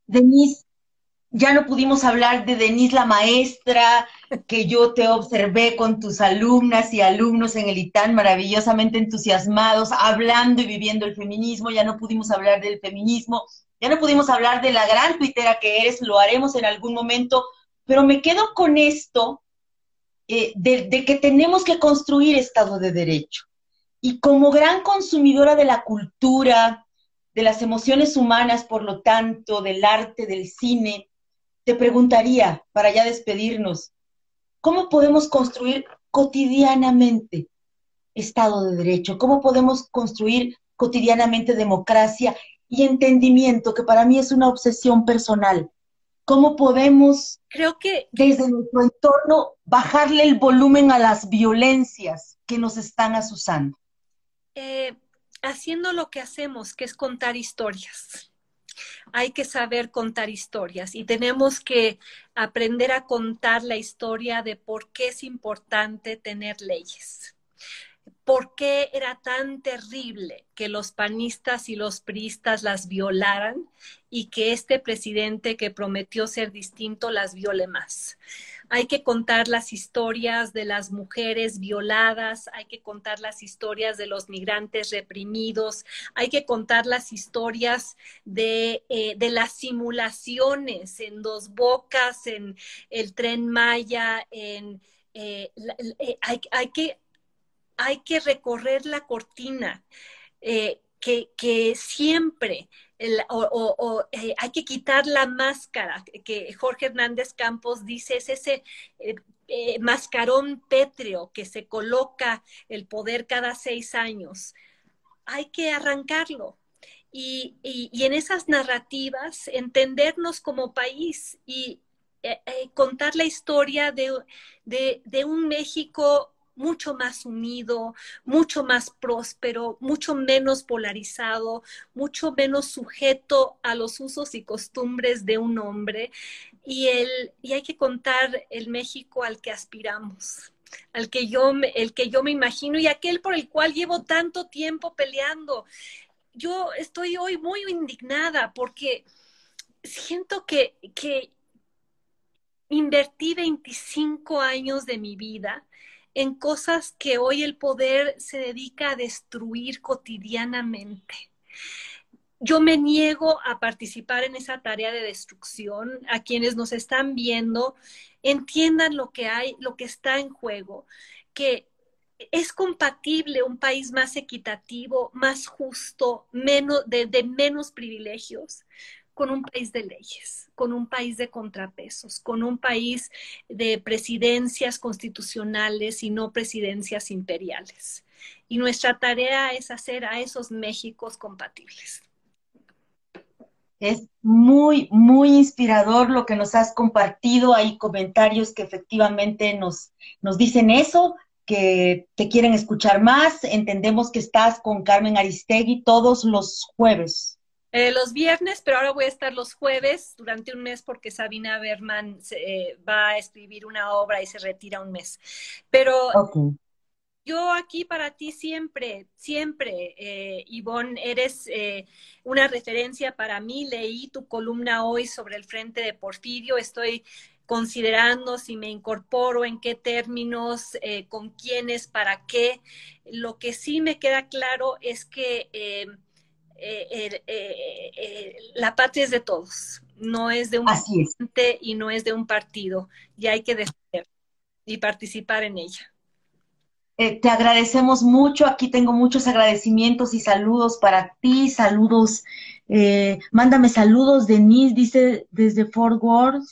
Denise, ya no pudimos hablar de Denise la maestra, que yo te observé con tus alumnas y alumnos en el ITAN maravillosamente entusiasmados, hablando y viviendo el feminismo, ya no pudimos hablar del feminismo, ya no pudimos hablar de la gran tuitera que eres, lo haremos en algún momento, pero me quedo con esto eh, de, de que tenemos que construir Estado de Derecho. Y como gran consumidora de la cultura, de las emociones humanas, por lo tanto, del arte, del cine, te preguntaría, para ya despedirnos, ¿cómo podemos construir cotidianamente Estado de Derecho? ¿Cómo podemos construir cotidianamente democracia y entendimiento, que para mí es una obsesión personal? ¿Cómo podemos, creo que desde nuestro entorno, bajarle el volumen a las violencias que nos están asusando? Eh, haciendo lo que hacemos, que es contar historias hay que saber contar historias y tenemos que aprender a contar la historia de por qué es importante tener leyes. ¿Por qué era tan terrible que los panistas y los priistas las violaran y que este presidente que prometió ser distinto las viole más? Hay que contar las historias de las mujeres violadas, hay que contar las historias de los migrantes reprimidos, hay que contar las historias de, eh, de las simulaciones en Dos Bocas, en el tren Maya, en... Eh, eh, hay, que hay que recorrer la cortina, eh, que, siempre o, eh, hay que quitar la máscara, que Jorge Hernández Campos dice, es ese eh, mascarón pétreo que se coloca el poder cada seis años. Hay que arrancarlo. Y, en esas narrativas entendernos como país y contar la historia de, de un México mucho más unido, mucho más próspero, mucho menos polarizado, mucho menos sujeto a los usos y costumbres de un hombre. Y, el, y hay que contar el México al que aspiramos al que yo el que yo me imagino y aquel por el cual llevo tanto tiempo peleando. Yo estoy hoy muy indignada porque siento que, que invertí 25 años de mi vida en cosas que hoy el poder se dedica a destruir cotidianamente. Yo me niego a participar en esa tarea de destrucción. A quienes nos están viendo, entiendan lo que hay, lo que está en juego, que es compatible un país más equitativo, más justo, menos, de, de menos privilegios, con un país de leyes, con un país de contrapesos, con un país de presidencias constitucionales y no presidencias imperiales. Y nuestra tarea es hacer a esos Méxicos compatibles. Es muy, muy inspirador lo que nos has compartido. Hay comentarios que efectivamente nos, nos dicen eso, que te quieren escuchar más. Entendemos que estás con Carmen Aristegui todos los jueves. Eh, los viernes, pero ahora voy a estar los jueves durante un mes porque Sabina Berman eh, va a escribir una obra y se retira un mes. Pero yo aquí para ti siempre, siempre, eh, Ivonne, eres eh, una referencia para mí. Leí tu columna hoy sobre el Frente de Porfirio. Estoy considerando si me incorporo, en qué términos, con quiénes, para qué. Lo que sí me queda claro es que eh, eh, eh, la patria es de todos, no es de un presidente y no es de un partido, y hay que defender y participar en ella. te agradecemos mucho, aquí tengo muchos agradecimientos y saludos para ti, saludos, mándame saludos, Denise dice desde Fort Worth,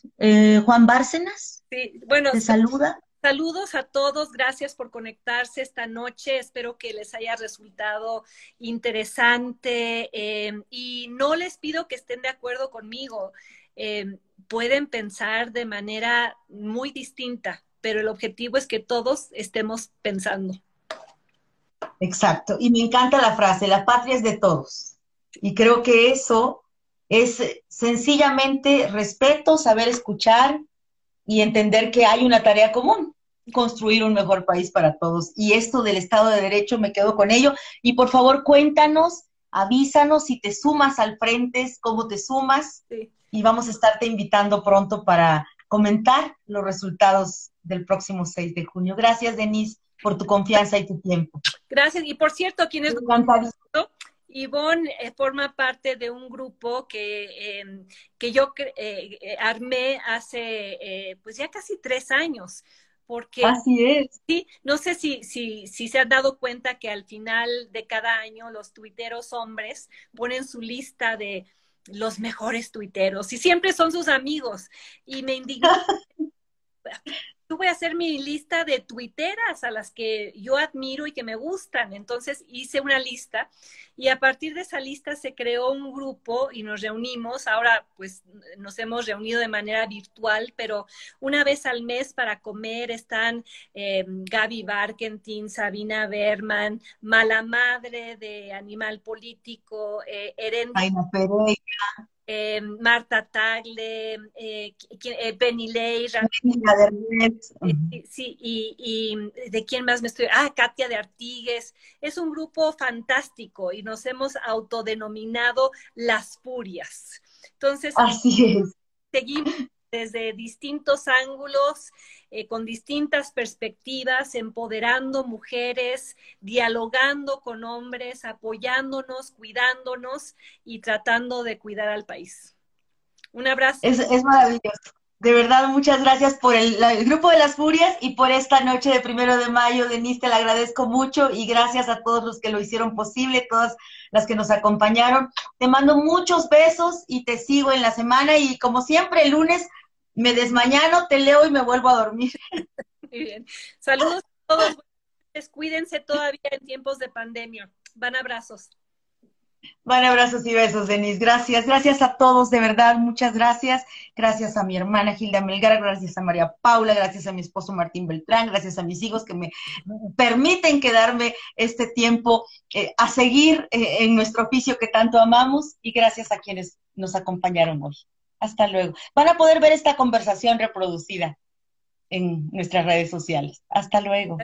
Juan Bárcenas. Sí, bueno, te saluda. Saludos a todos, gracias por conectarse esta noche, espero que les haya resultado interesante em, y no les pido que estén de acuerdo conmigo, em, pueden pensar de manera muy distinta, pero el objetivo es que todos estemos pensando. Exacto, y me encanta la frase, la patria es de todos. Y creo que eso es sencillamente respeto, saber escuchar y entender que hay una tarea común, construir un mejor país para todos. Y esto del Estado de Derecho me quedo con ello. Y por favor, cuéntanos, avísanos si te sumas al frente, cómo te sumas. Y vamos a estarte invitando pronto para comentar los resultados del próximo 6 de junio. Gracias, Denise, por tu confianza y tu tiempo. Gracias. Y por cierto, quienes Ivonne eh, forma parte de un grupo que, em, que yo eh, armé hace pues ya casi tres años. Porque, Así es. Sí, no sé si, si, si se han dado cuenta que al final de cada año los tuiteros hombres ponen su lista de los mejores tuiteros y siempre son sus amigos. Y me indignó voy a hacer mi lista de tuiteras a las que yo admiro y que me gustan. Entonces hice una lista y a partir de esa lista se creó un grupo y nos reunimos. Ahora pues nos hemos reunido de manera virtual, pero una vez al mes para comer están eh, Gaby Barkentin, Sabina Berman, Mala Madre de Animal Político, eh, eh, Marta Tagle, eh, eh Benny Ley, sí, y, y, de quién más me estoy, ah, Katia de Artigues, es un grupo fantástico y nos hemos autodenominado las furias. Entonces, Así es. seguimos desde distintos ángulos, eh, con distintas perspectivas, empoderando mujeres, dialogando con hombres, apoyándonos, cuidándonos y tratando de cuidar al país. Un abrazo. Es, maravilloso. De verdad, muchas gracias por el, grupo de las Furias y por esta noche de primero de mayo. Denise, te la agradezco mucho y gracias a todos los que lo hicieron posible, todas las que nos acompañaron. Te mando muchos besos y te sigo en la semana y como siempre el lunes me desmañano, te leo y me vuelvo a dormir. Muy bien. Saludos a todos. Cuídense todavía en tiempos de pandemia. Van abrazos. Van abrazos y besos, Denise. Gracias, gracias a todos, de verdad, muchas gracias. Gracias a mi hermana Gilda Melgar, gracias a María Paula, gracias a mi esposo Martín Beltrán, gracias a mis hijos que me permiten quedarme este tiempo eh, a seguir eh, en nuestro oficio que tanto amamos y gracias a quienes nos acompañaron hoy. Hasta luego. Van a poder ver esta conversación reproducida en nuestras redes sociales. Hasta luego.